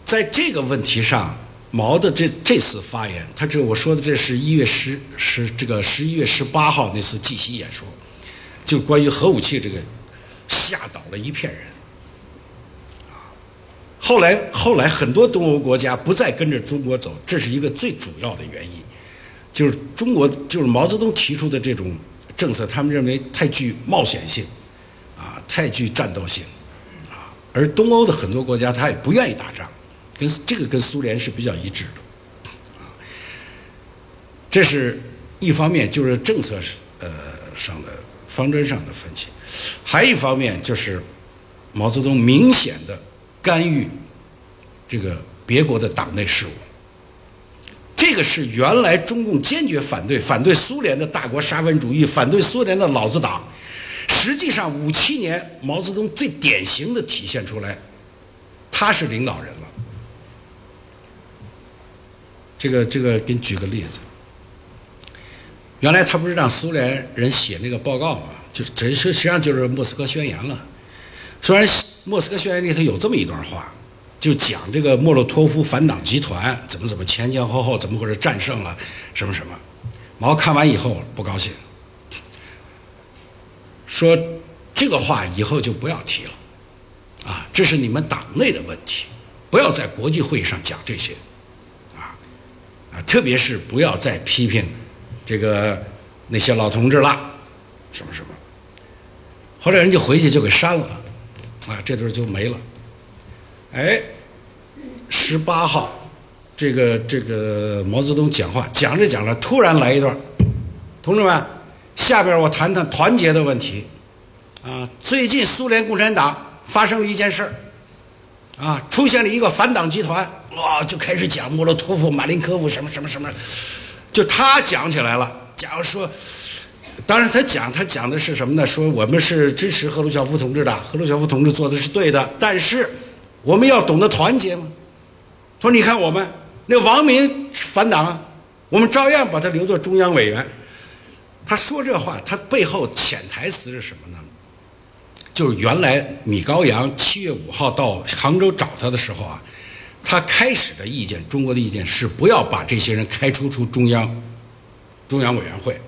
在这个问题上，毛的这这次发言，他这我说的这是一月十十这个十一月十八号那次记席演说，就关于核武器这个。吓倒了一片人，啊！后来后来很多东欧国家不再跟着中国走，这是一个最主要的原因，就是中国就是毛泽东提出的这种政策，他们认为太具冒险性，太具战斗性，啊，而东欧的很多国家他也不愿意打仗，跟这个跟苏联是比较一致的，啊，这是一方面就是政策是呃上的。方针上的分歧，还一方面就是毛泽东明显的干预这个别国的党内事务，这个是原来中共坚决反对、反对苏联的大国沙文主义、反对苏联的老子党，实际上五七年毛泽东最典型的体现出来，他是领导人了。这个这个，给你举个例子。原来他不是让苏联人写那个报告嘛？就这实实际上就是莫斯科宣言了。虽然莫斯科宣言里头有这么一段话，就讲这个莫洛托夫反党集团怎么怎么前前后后怎么回事战胜了什么什么。毛看完以后不高兴，说这个话以后就不要提了啊，这是你们党内的问题，不要在国际会议上讲这些啊啊，特别是不要再批评。这个那些老同志了，什么什么，后来人就回去就给删了，啊，这段就没了。哎，十八号，这个这个毛泽东讲话讲着讲着，突然来一段，同志们，下边我谈谈团结的问题。啊，最近苏联共产党发生了一件事啊，出现了一个反党集团，哇，就开始讲莫洛托夫、马林科夫什么什么什么。就他讲起来了，假如说，当然他讲他讲的是什么呢？说我们是支持赫鲁晓夫同志的，赫鲁晓夫同志做的是对的，但是我们要懂得团结嘛。说你看我们那王明反党，我们照样把他留作中央委员。他说这话，他背后潜台词是什么呢？就是原来米高扬七月五号到杭州找他的时候啊，他开始的意见，中国的意见是不要把这些人开除出中央中央委员会。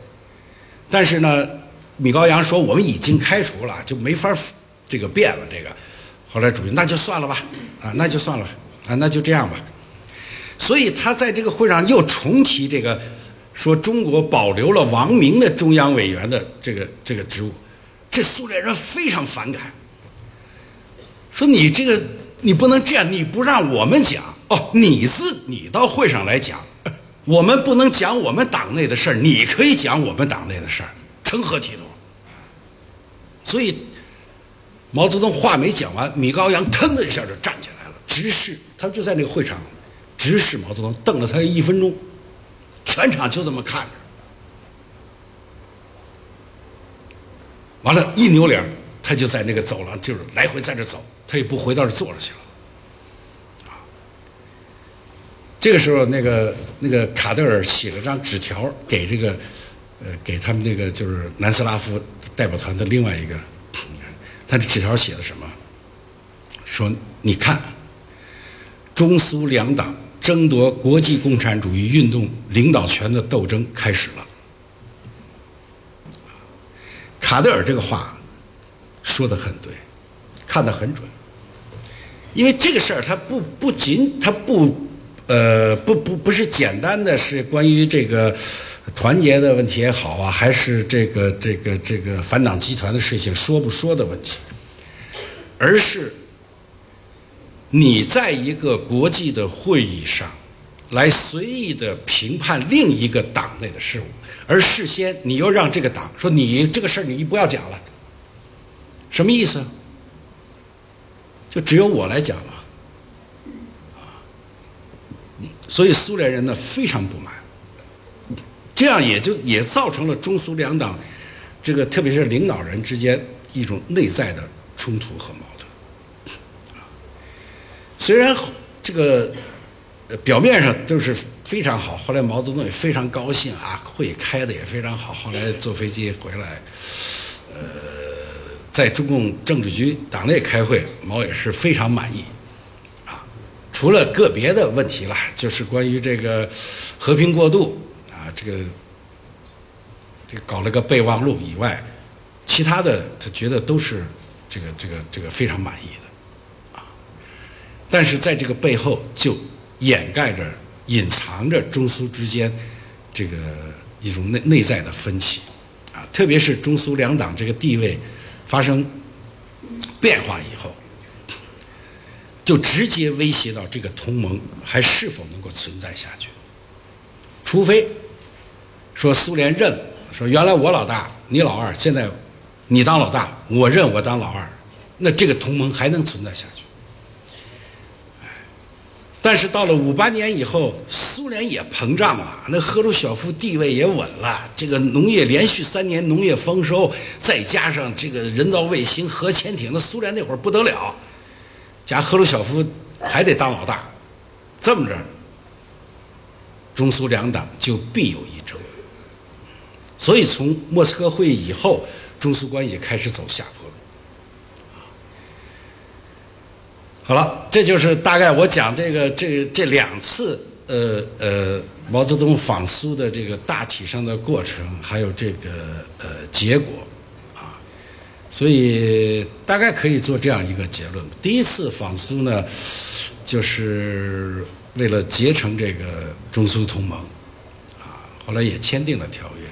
但是呢，米高扬说我们已经开除了，就没法这个变了。这个后来主席那就算了吧，啊那就算了啊那就这样吧。所以他在这个会上又重提这个，说中国保留了王明的中央委员的这个这个职务。这苏联人非常反感，说你这个你不能这样，你不让我们讲哦，你是你到会上来讲，我们不能讲我们党内的事儿，你可以讲我们党内的事儿，成何体统？所以毛泽东话没讲完，米高扬腾的一下就站起来了，直视他就在那个会场直视毛泽东，瞪了他一分钟，全场就这么看着。完了，一扭脸，他就在那个走廊，就是来回在这走，他也不回到这坐着去了。啊，这个时候，那个那个卡德尔写了张纸条给这个呃给他们那个就是南斯拉夫代表团的另外一个，他这纸条写的什么？说你看，中苏两党争夺国际共产主义运动领导权的斗争开始了。卡德尔这个话说的很对，看得很准，因为这个事儿它不不仅它不呃不不不是简单的是关于这个团结的问题也好啊，还是这个这个这个反党集团的事情说不说的问题，而是你在一个国际的会议上。来随意的评判另一个党内的事务，而事先你又让这个党说你这个事儿你不要讲了，什么意思？就只有我来讲了，所以苏联人呢非常不满，这样也就也造成了中苏两党这个特别是领导人之间一种内在的冲突和矛盾。虽然这个。表面上都是非常好，后来毛泽东也非常高兴啊，会开的也非常好。后来坐飞机回来，呃，在中共政治局党内开会，毛也是非常满意啊。除了个别的问题了，就是关于这个和平过渡啊，这个这个搞了个备忘录以外，其他的他觉得都是这个这个这个非常满意的。但是在这个背后就。掩盖着、隐藏着中苏之间这个一种内内在的分歧啊，特别是中苏两党这个地位发生变化以后，就直接威胁到这个同盟还是否能够存在下去。除非说苏联认了说原来我老大你老二，现在你当老大，我认我当老二，那这个同盟还能存在下去。但是到了五八年以后，苏联也膨胀了，那赫鲁晓夫地位也稳了，这个农业连续三年农业丰收，再加上这个人造卫星、核潜艇，那苏联那会儿不得了，加赫鲁晓夫还得当老大，这么着，中苏两党就必有一争。所以从莫斯科会议以后，中苏关系开始走下坡路。好了，这就是大概我讲这个这这两次呃呃毛泽东访苏的这个大体上的过程，还有这个呃结果啊，所以大概可以做这样一个结论：第一次访苏呢，就是为了结成这个中苏同盟啊，后来也签订了条约；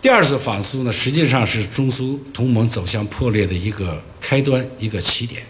第二次访苏呢，实际上是中苏同盟走向破裂的一个开端，一个起点。